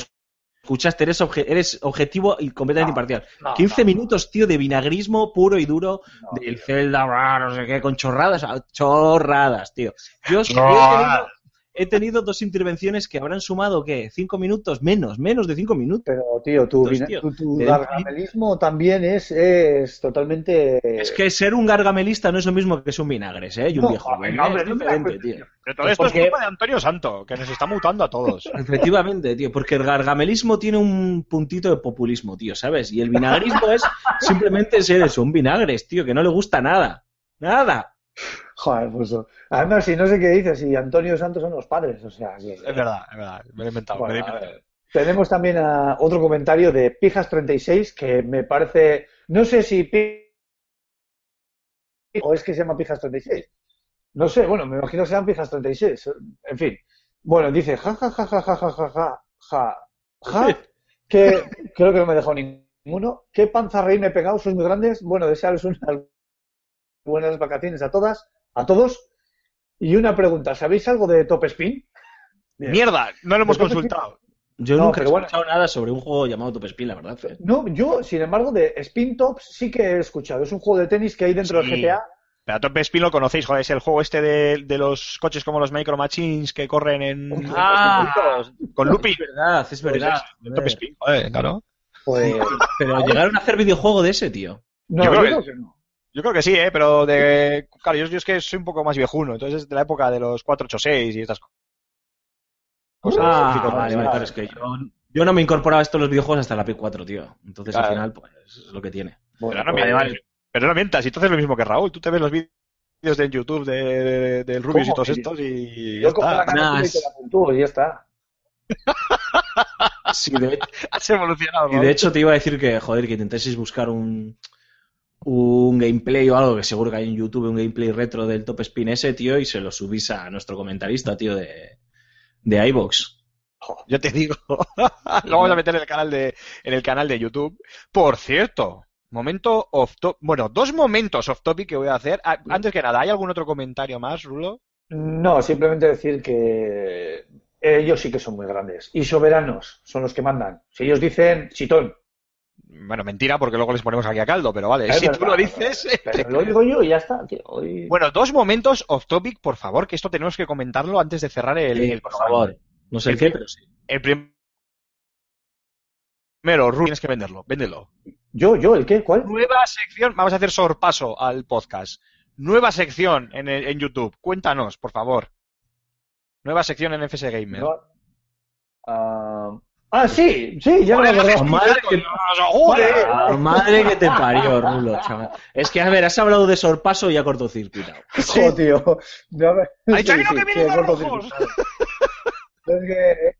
escuchaste, eres, obje- eres objetivo y completamente No, imparcial. no, 15 no. minutos, tío, de vinagrismo puro y duro No, del tío. Zelda, no sé qué, con chorradas, chorradas, tío. Yo, yo No. he, tenido, he tenido dos intervenciones que habrán sumado, ¿qué? ¿Cinco minutos? Menos, menos de cinco minutos. Pero, tío, tu, Entonces, vina- tío, tu, tu de- gargamelismo también es, es totalmente... Es que ser un gargamelista no es lo mismo que ser un vinagres, ¿eh? Y un No, viejo. joder, no, hombre, es diferente, tío. Pero todo esto Porque- es culpa de Antonio Santo, que nos está mutando a todos. Efectivamente, tío, porque el gargamelismo tiene un puntito de populismo, tío, ¿sabes? Y el vinagrismo es simplemente ser eso, un vinagres, tío, que no le gusta nada. Nada. Joder, pues... Además, si no sé qué dices, y Antonio Santos son los padres, o sea... que- Es verdad, es verdad. Me lo he inventado. me lo he Bueno, a inventado. ver. Tenemos también a otro comentario de Pijas36 que me parece... No sé si... O es que se llama Pijas36. No sé, bueno, me imagino que sean Pijas36. En fin. Bueno, dice ja ja ja ja ja ja ja ja ja ja que creo que no me he dejado ninguno. ¿Qué panza reír me he pegado? ¿Sois muy grandes? Bueno, desearles unas buenas vacaciones a todas, a todos. Y una pregunta, ¿sabéis algo de Top Spin? Bien. Mierda, no lo hemos consultado. Yo No, nunca he bueno. escuchado nada sobre un juego llamado Top Spin, la verdad. ¿eh? No, yo, sin embargo, de Spin Tops sí que he escuchado. Es un juego de tenis que hay dentro Sí. del GTA. Pero a Top Spin lo conocéis, joder, es el juego este de, de los coches como los Micro Machines que corren en... Ah. con Lupi. Es verdad, es verdad. Pues es, Top Spin, joder, claro. Pues, Pero llegaron a hacer videojuego de ese, tío. no, Yo yo creo creo que no. Yo creo que sí, ¿eh? Pero de... Claro, yo, yo es que soy un poco más viejuno, entonces es de la época de los 486 y estas cosas. Ah, Fíjate, vale, vale, claro, es que yo, yo no me incorporaba a esto en los videojuegos hasta la P4, tío. Entonces Claro. al final, pues, es lo que tiene. Bueno, Pero no, pues, mientas, vale. pero no mientas, y tú haces lo mismo que Raúl. Tú te ves los vídeos de YouTube de, de- del Rubius y todos estos y ya yo cojo la está. carátula y la puntúo y ya está. Sí, de hecho, Has evolucionado. y Raúl. de hecho te iba a decir que, joder, que intentaseis buscar un, un gameplay o algo, que seguro que hay en YouTube un gameplay retro del Top Spin ese, tío, y se lo subís a nuestro comentarista, tío, de, de iVox. Yo te digo. lo vamos a meter en el canal de, en el canal de YouTube. Por cierto, momento off topic. Bueno, dos momentos off topic que voy a hacer. Antes que nada, ¿hay algún otro comentario más, Rulo? No, simplemente decir que ellos sí que son muy grandes. Y soberanos son los que mandan. Si ellos dicen chitón, Bueno, mentira, porque luego les ponemos aquí a caldo, pero vale, Es si tú lo es dices. pero lo digo yo y ya está. tío. Hoy- Bueno, dos momentos off topic, por favor, que esto tenemos que comentarlo antes de cerrar el, Sí, el por favor. No sé el qué, pero sí. El prim- primero, Rulo, tienes que venderlo, véndelo. ¿Yo, yo, el qué? ¿Cuál? Nueva sección, vamos a hacer sorpaso al podcast. Nueva sección en, el- en YouTube. Cuéntanos, por favor. Nueva sección en FS Gamer. No. Ah, ah, sí, sí, ya me acordé. madre que- madre que te parió, Rulo, chaval. Es que, a ver, has hablado de sorpaso y ha cortocircuitado. Tío. Me- ¡Ha dicho sí, sí, que sí, vienen los rojos! Es que...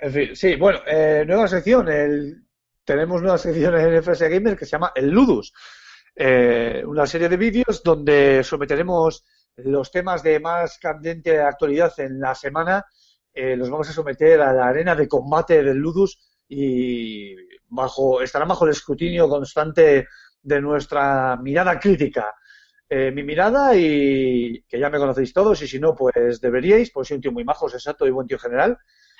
En fin, sí, bueno, eh, nueva sección. El... Tenemos nueva sección en FS Gamer que se llama El Ludus. Eh, una serie de vídeos donde someteremos los temas de más candente actualidad en la semana eh, los vamos a someter a la arena de combate del Ludus y bajo estarán bajo el escrutinio constante de nuestra mirada crítica. Eh, mi mirada y que ya me conocéis todos y si no pues deberíais, pues soy un tío muy majo, exacto y buen tío general.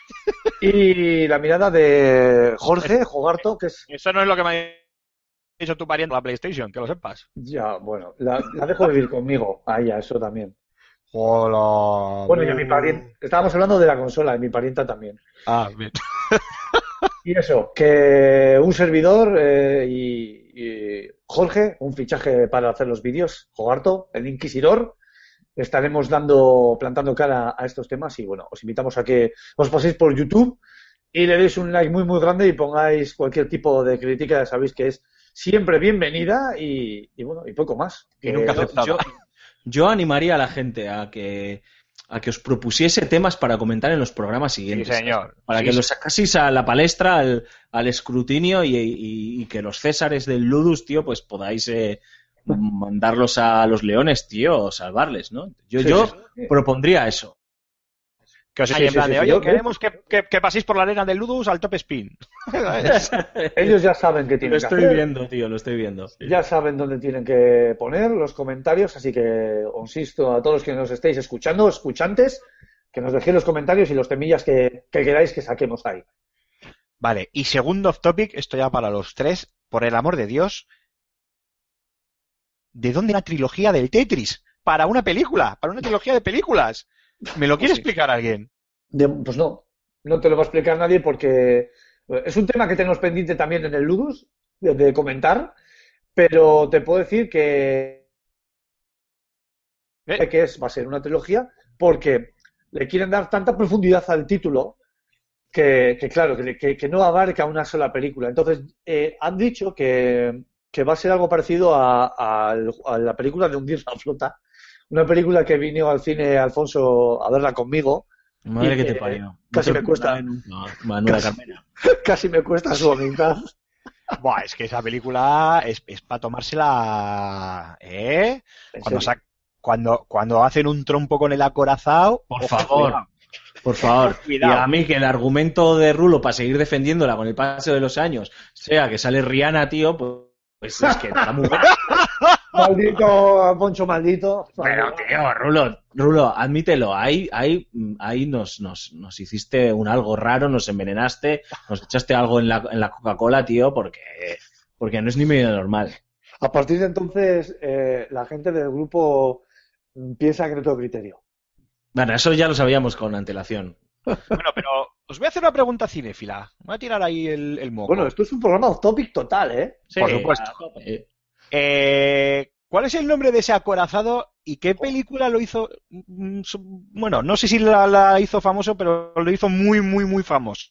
Y la mirada de Jorge Jogarto, que es Eso no es lo que me ha dicho tu pariente la PlayStation, que lo sepas. ya, bueno, la, la dejo vivir conmigo. Ah, ya, eso también. Hola. Bueno, y a mi pariente, estábamos hablando de la consola, de mi parienta también. Ah, bien. Y eso, que un servidor eh, y, y Jorge, un fichaje para hacer los vídeos, Jogarto, el Inquisidor, estaremos dando, plantando cara a estos temas y bueno, os invitamos a que os paséis por YouTube y le deis un like muy muy grande y pongáis cualquier tipo de crítica, ya sabéis que es siempre bienvenida y, y bueno, y poco más. Y nunca aceptada. Yo, yo animaría a la gente a que a que os propusiese temas para comentar en los programas Sí, siguientes. señor. Para Sí, que sí. los sacaseis a la palestra, al, al escrutinio y, y- y que los Césares del Ludus, tío, pues podáis eh, mandarlos a los leones, tío, o salvarles, ¿no? Yo, Sí, yo sí, sí. propondría eso. Que os Sí, enseñe en plan sí, de, oye, queremos que, que- que paséis por la arena del Ludus al top spin. Ellos ya saben qué Lo tienen que estoy hacer. viendo, tío, lo estoy viendo. Ya saben dónde tienen que poner los comentarios, así que os insisto a todos los que nos estéis escuchando, escuchantes, que nos dejéis los comentarios y los temillas que, que queráis que saquemos ahí. Vale, y segundo off topic, esto ya para los tres, por el amor de Dios, ¿de dónde la trilogía del Tetris? Para una película, para una trilogía de películas. ¿Me lo quiere Sí. explicar alguien? De- pues no, no te lo va a explicar nadie porque eh, es un tema que tenemos pendiente también en el Ludus de, de comentar, pero te puedo decir que, ¿Eh? que es, va a ser una trilogía porque le quieren dar tanta profundidad al título que, que claro, que, que- que no abarca una sola película. Entonces, eh, han dicho que, que va a ser algo parecido a, a- a la película de Hundir la Flota, una película que vino al cine Alfonso a verla conmigo. Madre Y que te parió. No casi te me cuesta. Manuela Casi. Carmena. Casi me cuesta su amistad. Buah, es que esa película es, es para tomársela, ¿eh? Cuando, sac- cuando, cuando hacen un trompo con el acorazado. Por favor. cuidado. Por favor. Y Cuidado. a mí que el argumento de Rulo para seguir defendiéndola con el paso de los años sea que sale Rihanna, tío, pues, pues es que está muy. Maldito, Poncho maldito. Pero, tío, Rulo, Rulo, admítelo, ahí, ahí, ahí nos, nos, nos hiciste un algo raro, nos envenenaste, nos echaste algo en la, en la Coca-Cola, tío, porque, porque no es ni medio normal. A partir de entonces, eh, la gente del grupo piensa que no tengo criterio. Bueno, eso ya lo sabíamos con antelación. Bueno, pero os voy a hacer una pregunta cinéfila. Voy a tirar ahí el, el moco. Bueno, esto es un programa off topic total, ¿eh? Por supuesto. a tope. Eh, ¿Cuál es el nombre de ese acorazado y qué película lo hizo? mm, Bueno, no sé si la, la hizo famoso, pero lo hizo muy, muy, muy famoso.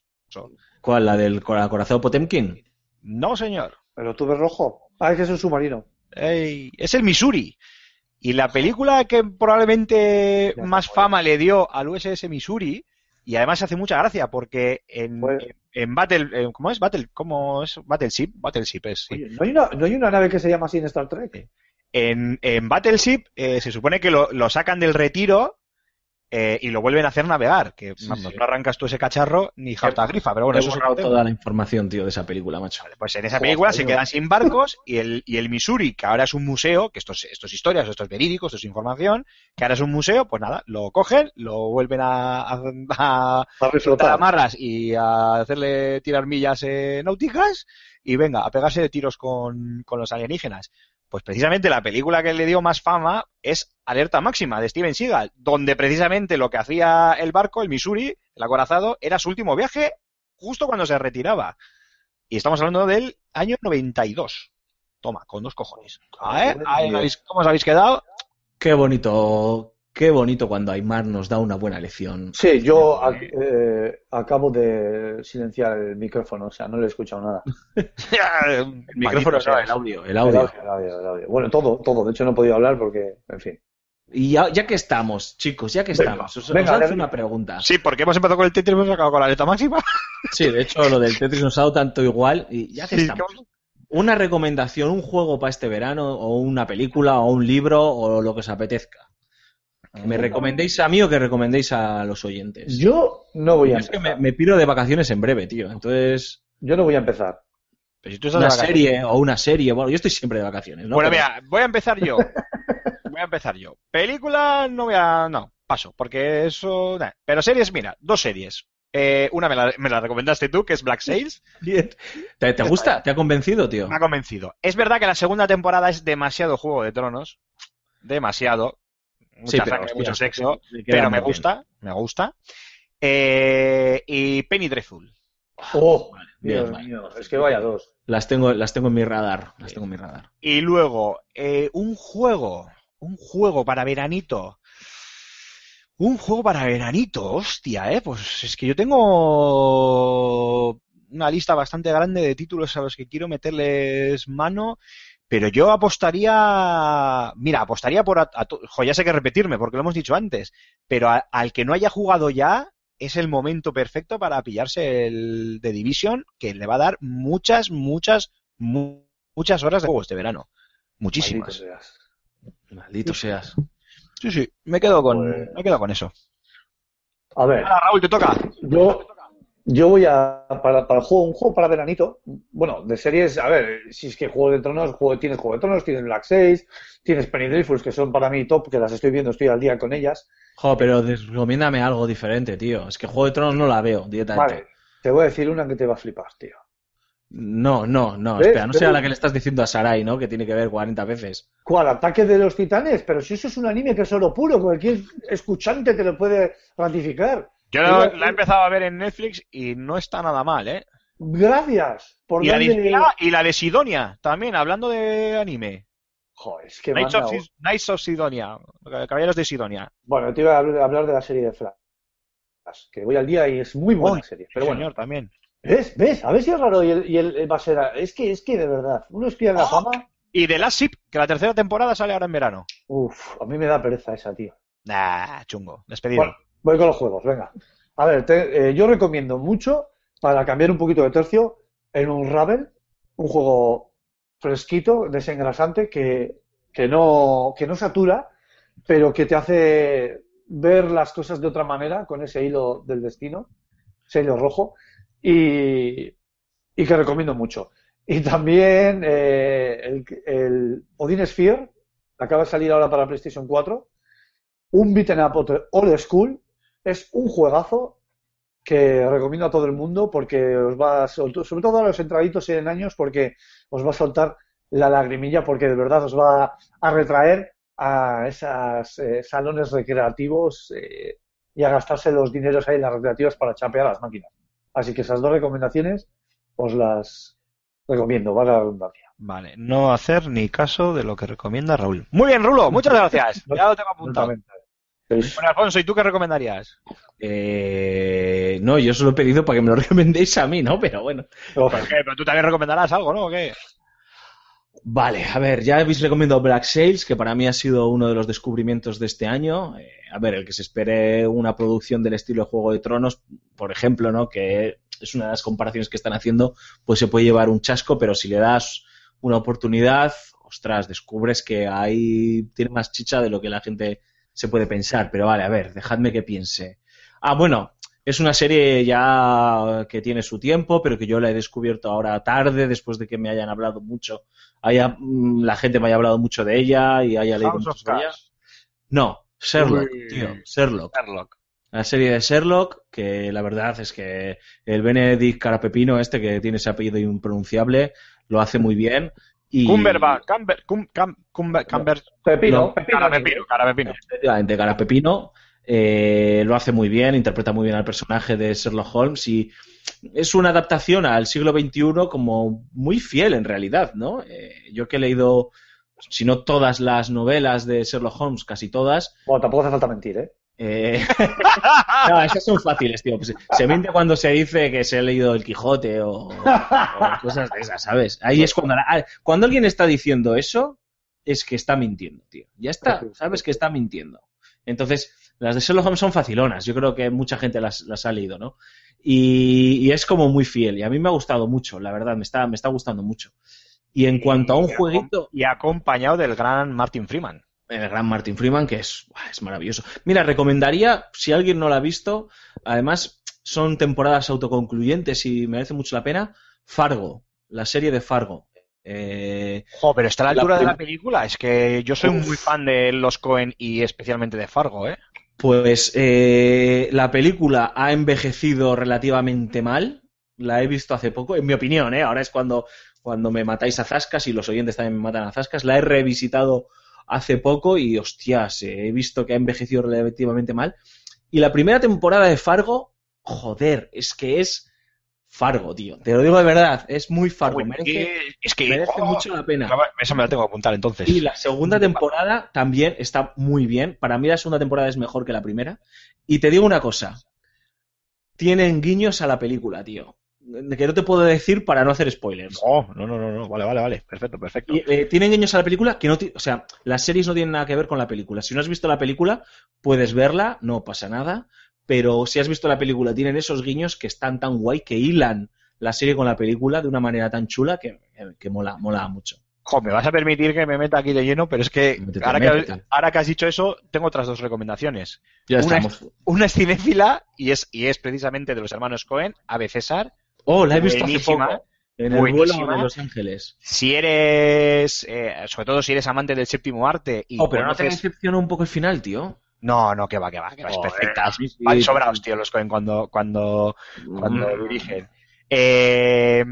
¿Cuál? ¿La del cora- corazón Potemkin? No, señor. Pero tú ves rojo. Ah, es que es un submarino. Ey, es el Missouri. Y la película que probablemente más fama le dio al USS Missouri, y además hace mucha gracia porque en, Pues- en, en Battle, en- ¿cómo es? Battle, ¿cómo es? Battleship, Battleship es, sí. Oye, ¿no, hay una, ¿no hay una nave que se llama así en Star Trek? En, en Battleship eh, se supone que lo, lo sacan del retiro eh, y lo vuelven a hacer navegar, que Sí, vamos, sí. no arrancas tú ese cacharro ni jauta grifa, pero bueno, He eso es toda la información, tío, de esa película, macho. Pues en esa Joder, película se quedan sin barcos y el, y el Missouri, que ahora es un museo, que esto es, esto es historia, esto es verídico, esto es información, que ahora es un museo, pues nada, lo cogen, lo vuelven a, a, a A amarras y a hacerle tirar millas eh, náuticas y venga, a pegarse de tiros con, con los alienígenas. Pues precisamente la película que le dio más fama es Alerta Máxima de Steven Seagal, donde precisamente lo que hacía el barco, el Missouri, el acorazado, era su último viaje justo cuando se retiraba. Y estamos hablando del año 92. Toma, con dos cojones. ¿cómo os habéis quedado? Qué bonito, qué bonito cuando Aymar nos da una buena lección. Sí, yo a- eh, acabo de silenciar el micrófono, o sea, no le he escuchado nada. el micrófono Maldito sea, no, el audio, el El audio. audio, el audio, el audio. Bueno, todo, todo. De hecho, no he podido hablar porque, en fin. Y ya, ya que estamos, chicos, ya que Venga, estamos, os, os venga, lanzo venga. una pregunta. Sí, porque hemos empezado con el Tetris y hemos acabado con la Alerta Máxima. Sí, de hecho, lo del Tetris nos ha dado tanto igual. Y ya que Sí, estamos, una recomendación, un juego para este verano, o una película, o un libro, o lo que os apetezca. ¿Que ¿Me recomendéis a mí o que recomendéis a los oyentes? Yo no voy a es que empezar. me, me piro de vacaciones en breve, tío. Entonces, Yo no voy a empezar. Pero si tú estás una de serie o una serie. Bueno, yo estoy siempre de vacaciones, ¿no? Bueno, Pero- mira, voy a empezar yo. Voy a empezar yo. Película no voy a... No, paso, porque eso... nah. Pero series, mira, dos series. Eh, una me la, me la recomendaste tú, que es Black Sails. Bien. ¿Te, te gusta? ¿Te ha convencido, tío? Me ha convencido. Es verdad que la segunda temporada es demasiado Juego de Tronos. Demasiado. Mucha Sí, pero, sangre, hostia, mucho sexo. Pero me bien. gusta, me gusta. Eh, y Penny Dreadful. Oh, Dios mío, es que vaya dos. Las tengo, las tengo en mi radar. Las tengo en mi radar. Y luego, eh, un juego. Un juego para veranito. Un juego para veranito, hostia, eh. Pues es que yo tengo una lista bastante grande de títulos a los que quiero meterles mano. Pero yo apostaría. Mira, apostaría por. A, jo, ya sé que repetirme, porque lo hemos dicho antes. Pero a- al que no haya jugado ya, es el momento perfecto para pillarse el de Division, que le va a dar muchas, muchas, mu- muchas horas de juego este verano. Muchísimas. Maldito seas. Maldito seas. Sí, sí, me quedo con, Pues- me quedo con eso. A ver, Ahora, Raúl, te toca. yo, yo voy a. Para, para el juego, un juego para veranito. Bueno, de series, a ver, si es que Juego de Tronos, juego, tienes Juego de Tronos, tienes Black 6, tienes Penny que son para mí top, que las estoy viendo, estoy al día con ellas. Jo, pero recomiéndame algo diferente, tío. Es que Juego de Tronos no la veo directamente. Vale, te voy a decir una que te va a flipar, tío. No, no, no. ¿Ves? Espera, no sea la que le estás diciendo a Sarai, ¿no? Que tiene que ver 40 veces. ¿Cuál? ¿Ataque de los titanes? Pero si eso es un anime que es oro puro, cualquier escuchante te lo puede ratificar. Yo la, la he empezado a ver en Netflix y no está nada mal, ¿eh? Gracias por Y la, de, y la- la de Sidonia, también, hablando de anime. Joder, es que Knights of, Knights of Sidonia. Caballeros de Sidonia. Bueno, te iba a hablar de la serie de Flash, que voy al día y es muy buena Uy, serie. Pero bueno, señor, también. ¿ves? ¿Ves? A ver si es raro y el, y el- va a ser... Es que, es que de verdad, uno espía en la Oh. fama... Y de Last Ship, que la tercera temporada sale ahora en verano. Uf, a mí me da pereza esa, tío. Nah, chungo. Despedido. Bueno, voy con los juegos, venga. A ver, eh, yo recomiendo mucho, para cambiar un poquito de tercio, en un Ravel, un juego fresquito, desengrasante, que, que, no, que no satura, pero que te hace ver las cosas de otra manera con ese hilo del destino, ese hilo rojo, y, y que recomiendo mucho. Y también eh, el, Odin Sphere, acaba de salir ahora para PlayStation 4, un beat'em up old school, es un juegazo que recomiendo a todo el mundo porque os va a sobre todo a los entraditos en años, porque os va a soltar la lagrimilla, porque de verdad os va a retraer a esos salones recreativos eh, y a gastarse los dineros ahí en las recreativas para chapear las máquinas. Así que esas dos recomendaciones os las recomiendo, valga la redundancia. Vale, no hacer ni caso de lo que recomienda Raúl. Muy bien, Rulo, muchas gracias. Ya lo tengo apuntado. Veis, Bueno, Alfonso, ¿y tú qué recomendarías? Eh, no, yo se lo he pedido para que me lo recomendéis a mí, ¿no? Pero bueno. ¿Por qué? Pero tú también recomendarás algo, ¿no? ¿O qué? Vale, a ver, ya habéis recomendado Black Sails, que para mí ha sido uno de los descubrimientos de este año. Eh, a ver, el que se espere una producción del estilo de Juego de Tronos, por ejemplo, ¿no? Que es una de las comparaciones que están haciendo, pues se puede llevar un chasco, pero si le das una oportunidad, ostras, descubres que ahí tiene más chicha de lo que la gente se puede pensar. Pero vale, a ver, dejadme que piense. Ah, bueno, es una serie ya que tiene su tiempo, pero que yo la he descubierto ahora tarde, después de que me hayan hablado mucho, haya, mm, la gente me haya hablado mucho de ella y haya leído mucho ella. Cards. No, Sherlock, Uy. tío, Sherlock. Sherlock. La serie de Sherlock, que la verdad es que el Benedict Carapepino, este que tiene ese apellido impronunciable, lo hace muy bien. Y Cumberbatch, Camber, cum, cam, Cumber, Camber, Pepino, No, Pepino, cara pepino, cara efectivamente, eh, lo hace muy bien, interpreta muy bien al personaje de Sherlock Holmes y es una adaptación al siglo XXI como muy fiel en realidad, ¿no? Eh, yo que he leído, si no todas las novelas de Sherlock Holmes, casi todas, Bueno, tampoco hace falta mentir, ¿eh? Eh, no, esas son fáciles, tío. Pues se miente cuando se dice que se ha leído el Quijote o, o cosas de esas, ¿sabes? Ahí es cuando, la- cuando alguien está diciendo eso, es que está mintiendo, tío. Ya está, sabes que está mintiendo. Entonces, las de Sherlock Holmes son facilonas. Yo creo que mucha gente las, las ha leído, ¿no? Y, y es como muy fiel. Y a mí me ha gustado mucho, la verdad, me está, me está gustando mucho. Y en cuanto a un Y jueguito, Y acompañado del gran Martin Freeman. El gran Martin Freeman, que es, es maravilloso. Mira, recomendaría, si alguien no la ha visto, además son temporadas autoconcluyentes y merece mucho la pena, Fargo, la serie de Fargo. Eh, Jo, pero está a la La altura de la película. Es que yo soy Uf. muy fan de los Cohen y especialmente de Fargo, ¿eh? Pues eh, la película ha envejecido relativamente mal. La he visto hace poco, en mi opinión, ¿eh? Ahora es cuando, cuando me matáis a zascas y los oyentes también me matan a zascas. La he revisitado hace poco y, hostias, eh, he visto que ha envejecido relativamente mal. Y la primera temporada de Fargo, joder, es que es Fargo, tío. Te lo digo de verdad, es muy Fargo. Uy, Merece, es que merece oh, mucho la pena. Esa me la tengo que apuntar entonces. Y la segunda temporada también está muy bien. Para mí la segunda temporada es mejor que la primera. Y te digo una cosa. Tienen guiños a la película, tío. Que no te puedo decir para no hacer spoilers. No, no, no, no, no. Vale, vale, vale. Perfecto, perfecto. Y, eh, tienen guiños a la película que no... O sea, las series no tienen nada que ver con la película. Si no has visto la película, puedes verla, no pasa nada. Pero si has visto la película, tienen esos guiños que están tan guay, que hilan la serie con la película de una manera tan chula que, que- mola, mola mucho. Jo, me vas a permitir que me meta aquí de lleno, pero es que Métete, ahora que, ahora que has dicho eso, tengo otras dos recomendaciones. Ya Una estamos. Una es cinéfila y es, y es precisamente de los hermanos Cohen, Ave César. Oh, la he visto hace poco. En el Buenísima. vuelo de Los Ángeles. Si eres, eh, sobre todo si eres amante del séptimo arte y Oh, pero no te decepcionó un poco el final, tío. No, no, que va, que va, que va, es perfecta. sí. Van sobrados, tío, los Cohen cuando, cuando, cuando dirigen. Eh,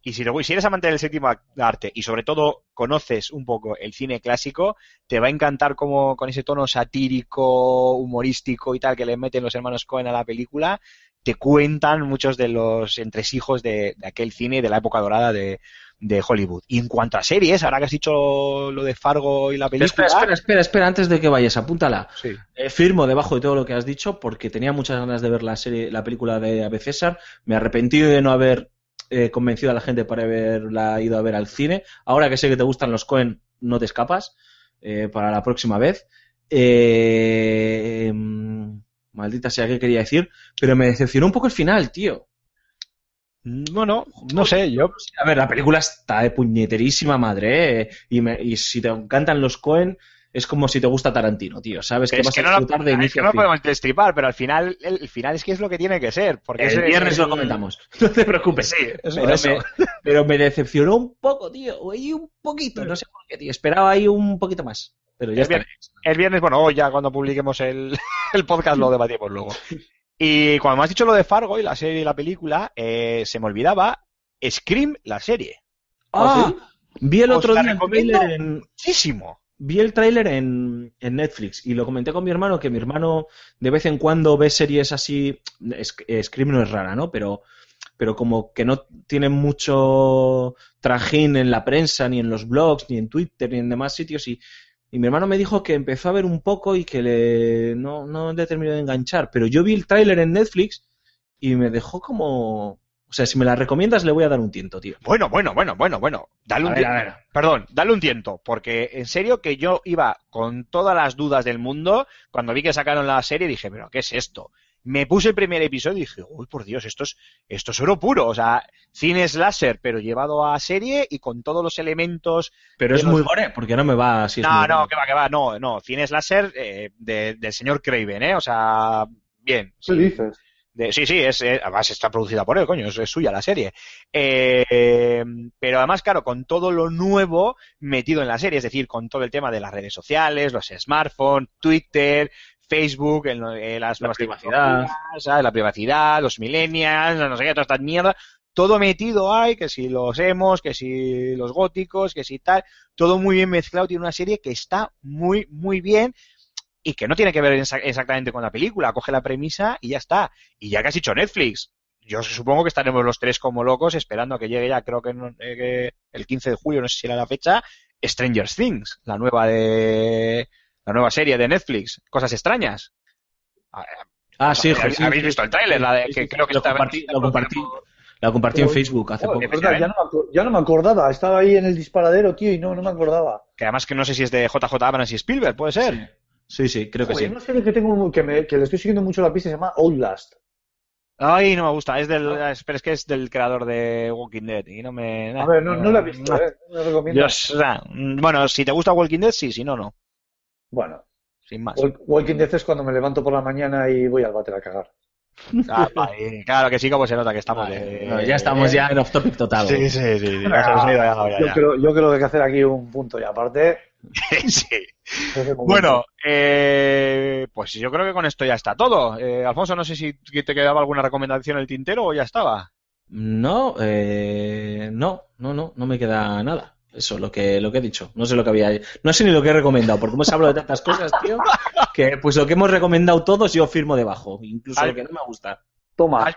y si, luego- y si eres amante del séptimo arte y sobre todo conoces un poco el cine clásico, te va a encantar como con ese tono satírico, humorístico y tal que le meten los hermanos Cohen a la película, te cuentan muchos de los entresijos de, de aquel cine de la época dorada de, de Hollywood. Y en cuanto a series, ahora que has dicho lo de Fargo y la película... Espera, espera, espera, espera, antes de que vayas, apúntala. Sí. Eh, firmo debajo de todo lo que has dicho porque tenía muchas ganas de ver la serie, la película de Ave César. Me arrepentí de no haber eh, convencido a la gente para haberla ido a ver al cine. Ahora que sé que te gustan los Cohen, no te escapas eh, para la próxima vez. Eh, em, maldita sea que quería decir, pero me decepcionó un poco el final, tío. Bueno, no sé, yo A ver, la película está de puñeterísima madre, ¿eh? y, me- y si te encantan los Cohen, es como si te gusta Tarantino, tío. Sabes que vas que a no, lo, disfrutar de es inicio que no lo podemos destripar, pero al final, el, el final es que es lo que tiene que ser. Porque El es- viernes es- lo comentamos. No te preocupes. Sí, eso, pero, eso. Me, pero me decepcionó un poco, tío. Y un poquito. No sé por qué, tío. Esperaba ahí un poquito más. Pero ya El viernes, el viernes, bueno, hoy ya cuando publiquemos el, el podcast lo debatimos luego. Y cuando me has dicho lo de Fargo y la serie y la película, eh, se me olvidaba Scream, la serie. Ah, vi el otro día el en, Muchísimo. vi el tráiler en, en Netflix y lo comenté con mi hermano que mi hermano de vez en cuando ve series así es- Scream no es rara no pero pero como que no tiene mucho trajín en la prensa ni en los blogs ni en Twitter ni en demás sitios y, y mi hermano me dijo que empezó a ver un poco y que le no, no le terminó de enganchar pero yo vi el tráiler en Netflix y me dejó como o sea si me la recomiendas le voy a dar un tiento tío Bueno, bueno, bueno, bueno, bueno. Dale un ver, tiento. Perdón, dale un tiento, porque en serio que yo iba con todas las dudas del mundo, cuando vi que sacaron la serie dije, pero ¿qué es esto? Me puse el primer episodio y dije, uy, por Dios, esto es, esto es oro puro, o sea, cine slasher, pero llevado a serie y con todos los elementos pero es los- muy gore porque no me va así no, no, gore. que va, que va, no, no, cine slasher eh, de- del señor Craven, ¿eh? O sea, bien. ¿Qué dices? De- sí, sí, es, eh, además está producida por él, coño, es, es suya la serie. Eh, pero además, claro, con todo lo nuevo metido en la serie, es decir, con todo el tema de las redes sociales, los smartphones, Twitter, Facebook, eh, las La nuevas privacidad. la privacidad, los millennials, no sé qué, todas estas mierdas, todo metido hay, que si los emos, que si los góticos, que si tal, todo muy bien mezclado, tiene una serie que está muy, muy bien y que no tiene que ver exa- exactamente con la película, coge la premisa y ya está. Y ya que has dicho Netflix, yo supongo que estaremos los tres como locos esperando a que llegue ya, creo que, no- eh, que el 15 de julio, no sé si era la fecha, Stranger Things, la nueva de la nueva serie de Netflix, cosas extrañas. Ah, Ah, sí, ¿Habéis- sí, visto sí, el tráiler? La de- que sí, creo que lo estaba- compartí, lo compartí, la compartí en Facebook hace poco. verdad, ya, no me, ya no me acordaba. Estaba ahí en el disparadero, tío, y no, no me acordaba. Que además que no sé si es de JJ Abrams y Spielberg, puede ser. Sí, sí, creo que Joder, sí. una serie que tengo que, me, que le estoy siguiendo mucho la pista se llama Outlast. Ay, no me gusta, es del, pero es que es del creador de Walking Dead y no me... A ver, no, no la he visto, no. ¿eh? No la recomiendo. Dios, mm, bueno, si te gusta Walking Dead, sí, si no, no. Bueno, sin más. Walk- Walking Dead es cuando me levanto por la mañana y voy al váter a cagar. Ah, vale, claro que sí, como se nota que estamos Vale, de- no, ya estamos ya en off topic total. Sí, sí, sí. ya se nos ha ido ya, ya, Yo, ya. creo, yo creo que hay que hacer aquí un punto y aparte. Sí. Bueno, eh, pues yo creo que con esto ya está todo. Eh, Alfonso, no sé si te quedaba alguna recomendación en el tintero o ya estaba. No, eh, no, no, no, no me queda nada. Eso, lo que, lo que he dicho. No sé lo que había. No sé ni lo que he recomendado, porque hemos hablado de tantas cosas, tío, que pues lo que hemos recomendado todos yo firmo debajo, incluso Ay. lo que no me gusta. Toma. Ay,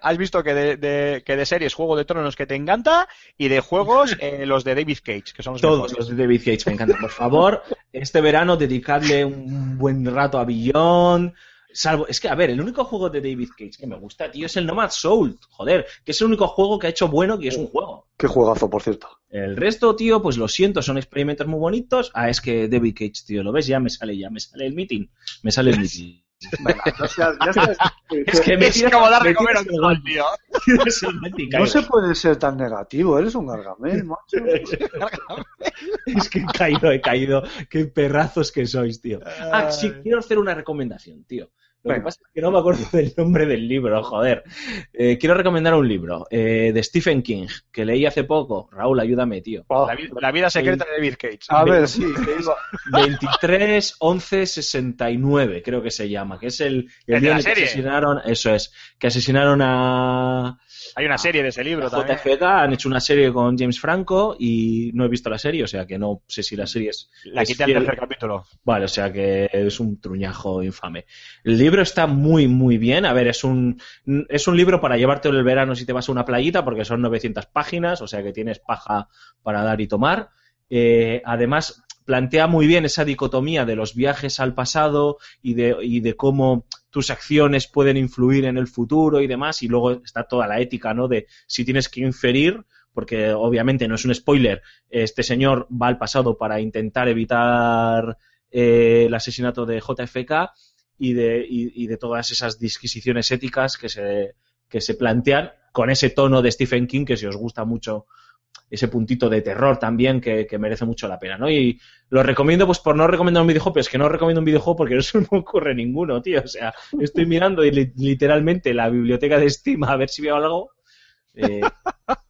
Has visto que de, de- que de series Juego de Tronos que te encanta y de juegos eh, los de David Cage, que son los Todos mejores. los de David Cage me encantan. Por favor, este verano dedicadle un buen rato a Billón. Salvo, es que, a ver, el único juego de David Cage que me gusta, tío, es el Nomad Soul. Joder, que es el único juego que ha hecho bueno que es un juego. Qué juegazo, por cierto. El resto, tío, pues lo siento, son experimentos muy bonitos. Ah, es que David Cage, tío, ¿lo ves? Ya me sale, ya me sale el meeting. Me sale el meeting. Venga, ya seas- ya seas- Es que me Es como darle me comer a un tío. no se puede ser tan negativo, eres un gargamel, macho. Es que he caído, he caído. Qué perrazos que sois, tío. Ah, sí, quiero hacer una recomendación, tío. Lo que pasa es que no me acuerdo del nombre del libro, joder. Eh, quiero recomendar un libro eh, de Stephen King que leí hace poco. Raúl, ayúdame, tío. Ah, La, vi- la vida secreta de David Cage. a ver, sí, que iba. 23 11 69, creo que se llama, que es el, el ¿El de día la en el que serie? asesinaron, eso es, que asesinaron a, Hay una serie de ese libro también. JFK, han hecho una serie con James Franco y no he visto la serie, o sea que no sé si la serie es... La quité al tercer capítulo. Vale, o sea que es un truñajo infame. El libro está muy, muy bien. A ver, es un, es un libro para llevártelo el verano si te vas a una playita, porque son 900 páginas, o sea que tienes paja para dar y tomar. Eh, además, plantea muy bien esa dicotomía de los viajes al pasado y de, y de cómo tus acciones pueden influir en el futuro y demás. Y luego está toda la ética, ¿no? De si tienes que inferir, porque obviamente no es un spoiler, este señor va al pasado para intentar evitar eh, el asesinato de JFK y de, y, y de todas esas disquisiciones éticas que se, que se plantean con ese tono de Stephen King que si os gusta mucho ese puntito de terror también que, que merece mucho la pena, ¿no? Y lo recomiendo pues por no recomendar un videojuego, pero es que no recomiendo un videojuego porque no se me ocurre ninguno, tío. O sea, estoy mirando y li- literalmente la biblioteca de Steam a ver si veo algo. Eh,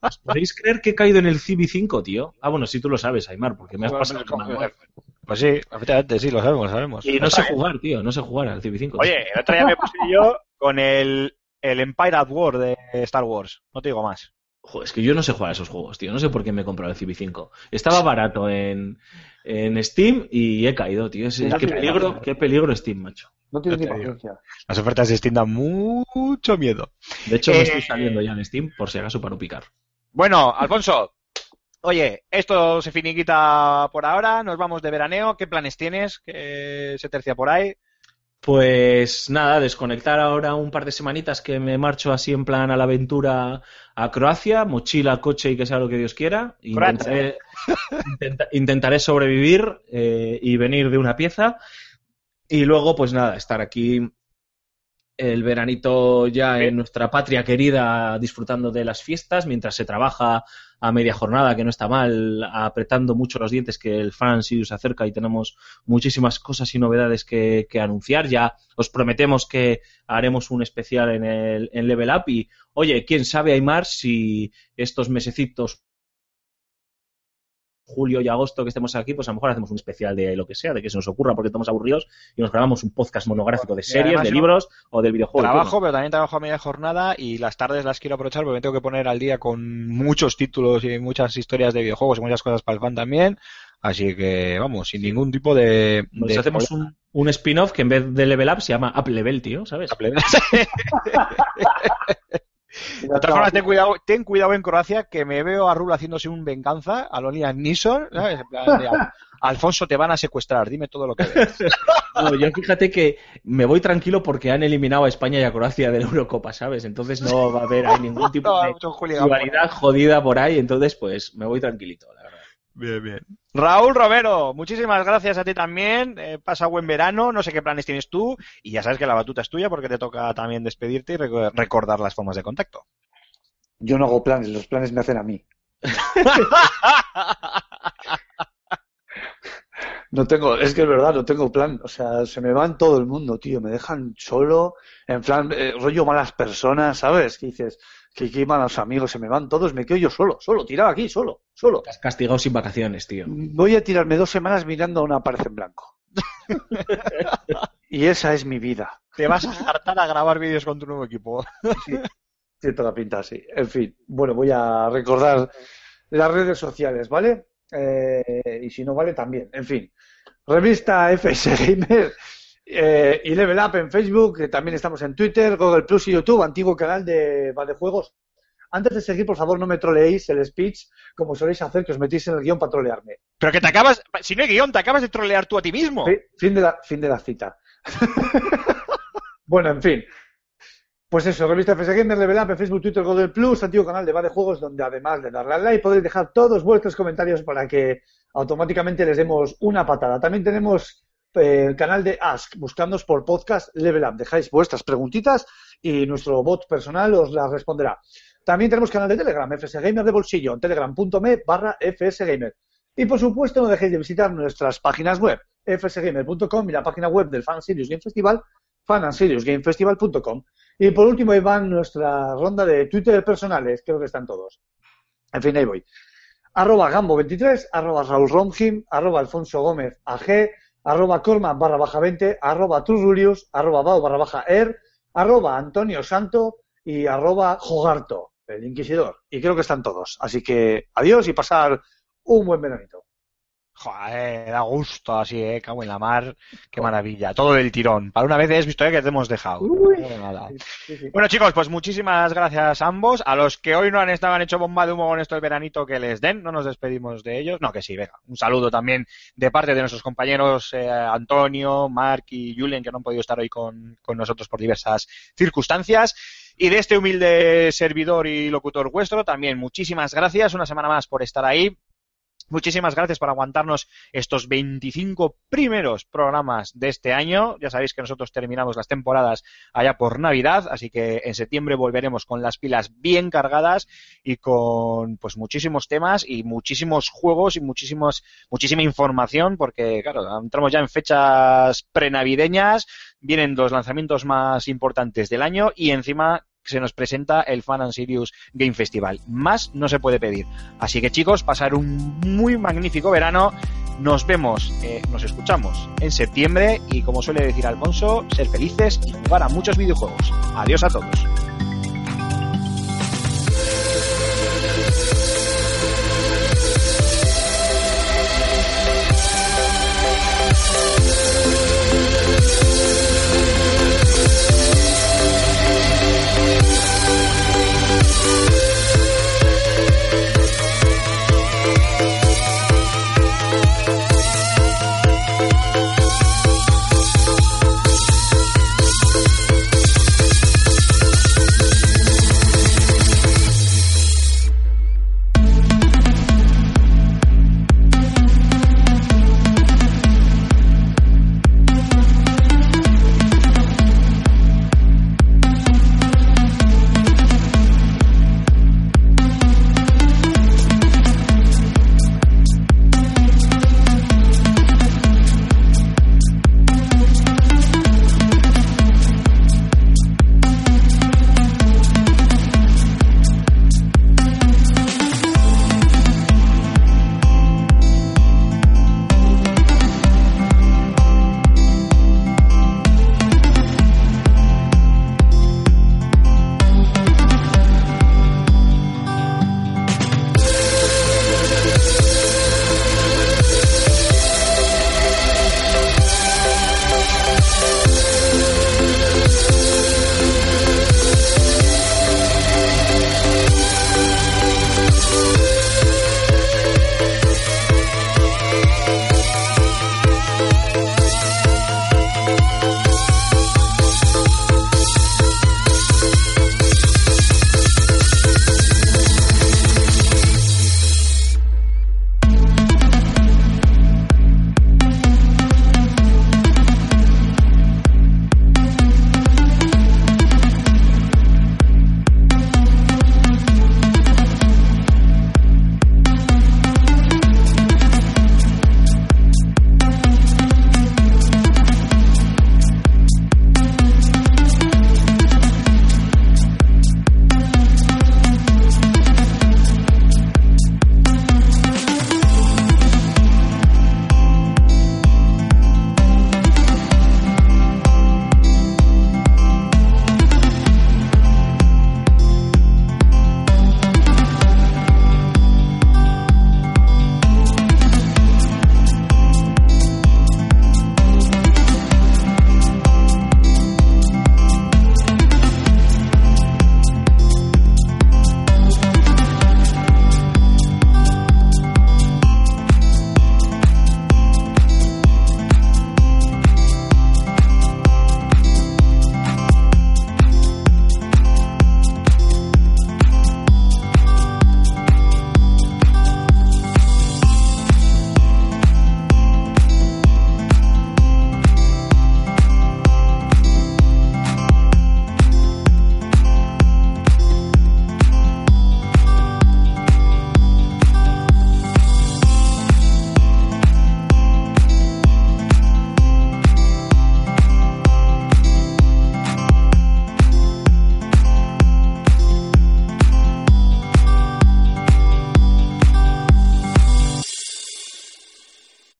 ¿Os podéis creer que he caído en el CB5, tío? Ah, bueno, sí tú lo sabes, Aymar, porque me has pasado manual. Pues sí, efectivamente, sí, lo sabemos, lo sabemos. Y no sé jugar, tío, no sé jugar al CB5. Oye, el otro día me puse yo con el, el Empire at War de Star Wars. No te digo más. Joder, es que yo no sé jugar a esos juegos, tío. No sé por qué me he comprado el CB5. Estaba barato en, en Steam y he caído, tío. Es- qué peligro, qué peligro Steam, macho. No tienes ni paciencia. Las ofertas de Steam dan mucho miedo. De hecho, Eh, me estoy saliendo ya en Steam por si acaso para no picar. Bueno, Alfonso, oye, esto se finiquita por ahora, nos vamos de veraneo. ¿Qué planes tienes? ¿Qué se tercia por ahí? Pues nada, desconectar ahora un par de semanitas que me marcho así en plan a la aventura a Croacia, mochila, coche y que sea lo que Dios quiera. Intentaré, intenta- intentaré sobrevivir eh, y venir de una pieza. Y luego, pues nada, estar aquí el veranito ya Sí. en nuestra patria querida disfrutando de las fiestas mientras se trabaja a media jornada, que no está mal, apretando mucho los dientes que el Fan Series se acerca y tenemos muchísimas cosas y novedades que, que anunciar. Ya os prometemos que haremos un especial en el en Level Up y, oye, quién sabe, Aymar, si estos mesecitos julio y agosto que estemos aquí, pues a lo mejor hacemos un especial de lo que sea, de que se nos ocurra porque estamos aburridos y nos grabamos un podcast monográfico de series, de libros o del videojuego. Trabajo, pero también trabajo a media jornada y las tardes las quiero aprovechar porque me tengo que poner al día con muchos títulos y muchas historias de videojuegos y muchas cosas para el fan también. Así que, vamos, sin ningún tipo de... Pues de hacemos un, un spin-off que en vez de Level Up se llama Up Level, tío, ¿sabes? De todas formas, ten cuidado, ten cuidado en Croacia, que me veo a Rulo haciéndose un venganza a lo Liam Neeson, ¿sabes? En plan de, Alfonso, te van a secuestrar, dime todo lo que ves. No, yo fíjate que me voy tranquilo porque han eliminado a España y a Croacia de la Eurocopa, ¿sabes? Entonces no va a haber ahí ningún tipo de rivalidad jodida por ahí, entonces pues me voy tranquilito, la verdad. Bien, bien. Raúl Romero, muchísimas gracias a ti también. Eh, pasa buen verano, no sé qué planes tienes tú. Y ya sabes que la batuta es tuya porque te toca también despedirte y reco- recordar las formas de contacto. Yo no hago planes, los planes me hacen a mí. No tengo, es que es verdad, no tengo plan. O sea, se me van todo el mundo, tío. Me dejan solo, en plan, eh, rollo malas personas, ¿sabes? Que dices, que qué malos amigos, se me van todos, me quedo yo solo, solo, tirado aquí, solo, solo. Te has castigado sin vacaciones, tío. Voy a tirarme dos semanas mirando a una pared en blanco. y esa es mi vida. Te vas a hartar a grabar vídeos con tu nuevo equipo. Sí, tiene toda la pinta así. En fin, bueno, voy a recordar las redes sociales, ¿vale? Eh, y si no vale, también. En fin, revista FS Gamer eh, y Level Up en Facebook, también estamos en Twitter, Google Plus y YouTube, antiguo canal de Juegos. Antes de seguir, por favor, no me troleéis el speech como soléis hacer, que os metéis en el guion para trolearme. Pero que te acabas, si no hay guion, te acabas de trolear tú a ti mismo. Fi- Fin de la, fin de la cita. bueno, en fin. Pues eso, revista FS Gamer, Level Up en Facebook, Twitter, Google Plus, antiguo canal de Va de Juegos, donde además de darle al like podéis dejar todos vuestros comentarios para que automáticamente les demos una patada. También tenemos el canal de Ask, buscándoos por podcast Level Up. Dejáis vuestras preguntitas y nuestro bot personal os las responderá. También tenemos canal de Telegram, FS Gamer de bolsillo, en telegram.me barra FS Gamer. Y por supuesto, no dejéis de visitar nuestras páginas web, fsgamer.com y la página web del Fan Serious Game Festival, fanandserious.gamefestival.com. Y por último, ahí van nuestra ronda de Twitter personales, creo que están todos. En fin, ahí voy. Arroba Gambo23, arroba Raúl Romjim, arroba Alfonso Gómez AG, arroba Corma barra baja 20, arroba Trurulius, arroba Bao barra baja Er, arroba Antonio Santo y arroba Jogarto, el Inquisidor. Y creo que están todos. Así que adiós y pasar un buen veranito. Joder, da gusto así, eh, cago en la mar, qué maravilla, todo del tirón. Para una vez es visto eh, que te hemos dejado. Uy. No, nada. Sí, sí. Bueno chicos, pues muchísimas gracias a ambos. A los que hoy no han estado han hecho bomba de humo con esto del veranito que les den, no nos despedimos de ellos. No, que sí, venga. Un saludo también de parte de nuestros compañeros eh, Antonio, Mark y Julen que no han podido estar hoy con, con nosotros por diversas circunstancias. Y de este humilde servidor y locutor vuestro, también muchísimas gracias una semana más por estar ahí. Muchísimas gracias por aguantarnos estos 25 primeros programas de este año. Ya sabéis que nosotros terminamos las temporadas allá por Navidad, así que en septiembre volveremos con las pilas bien cargadas y con pues muchísimos temas y muchísimos juegos y muchísimos muchísima información porque claro, entramos ya en fechas prenavideñas, vienen los lanzamientos más importantes del año y encima se nos presenta el Fan and Serious Game Festival. Más no se puede pedir. Así que chicos, pasar un muy magnífico verano. Nos vemos, eh, nos escuchamos en septiembre y como suele decir Alfonso, ser felices y jugar a muchos videojuegos. Adiós a todos.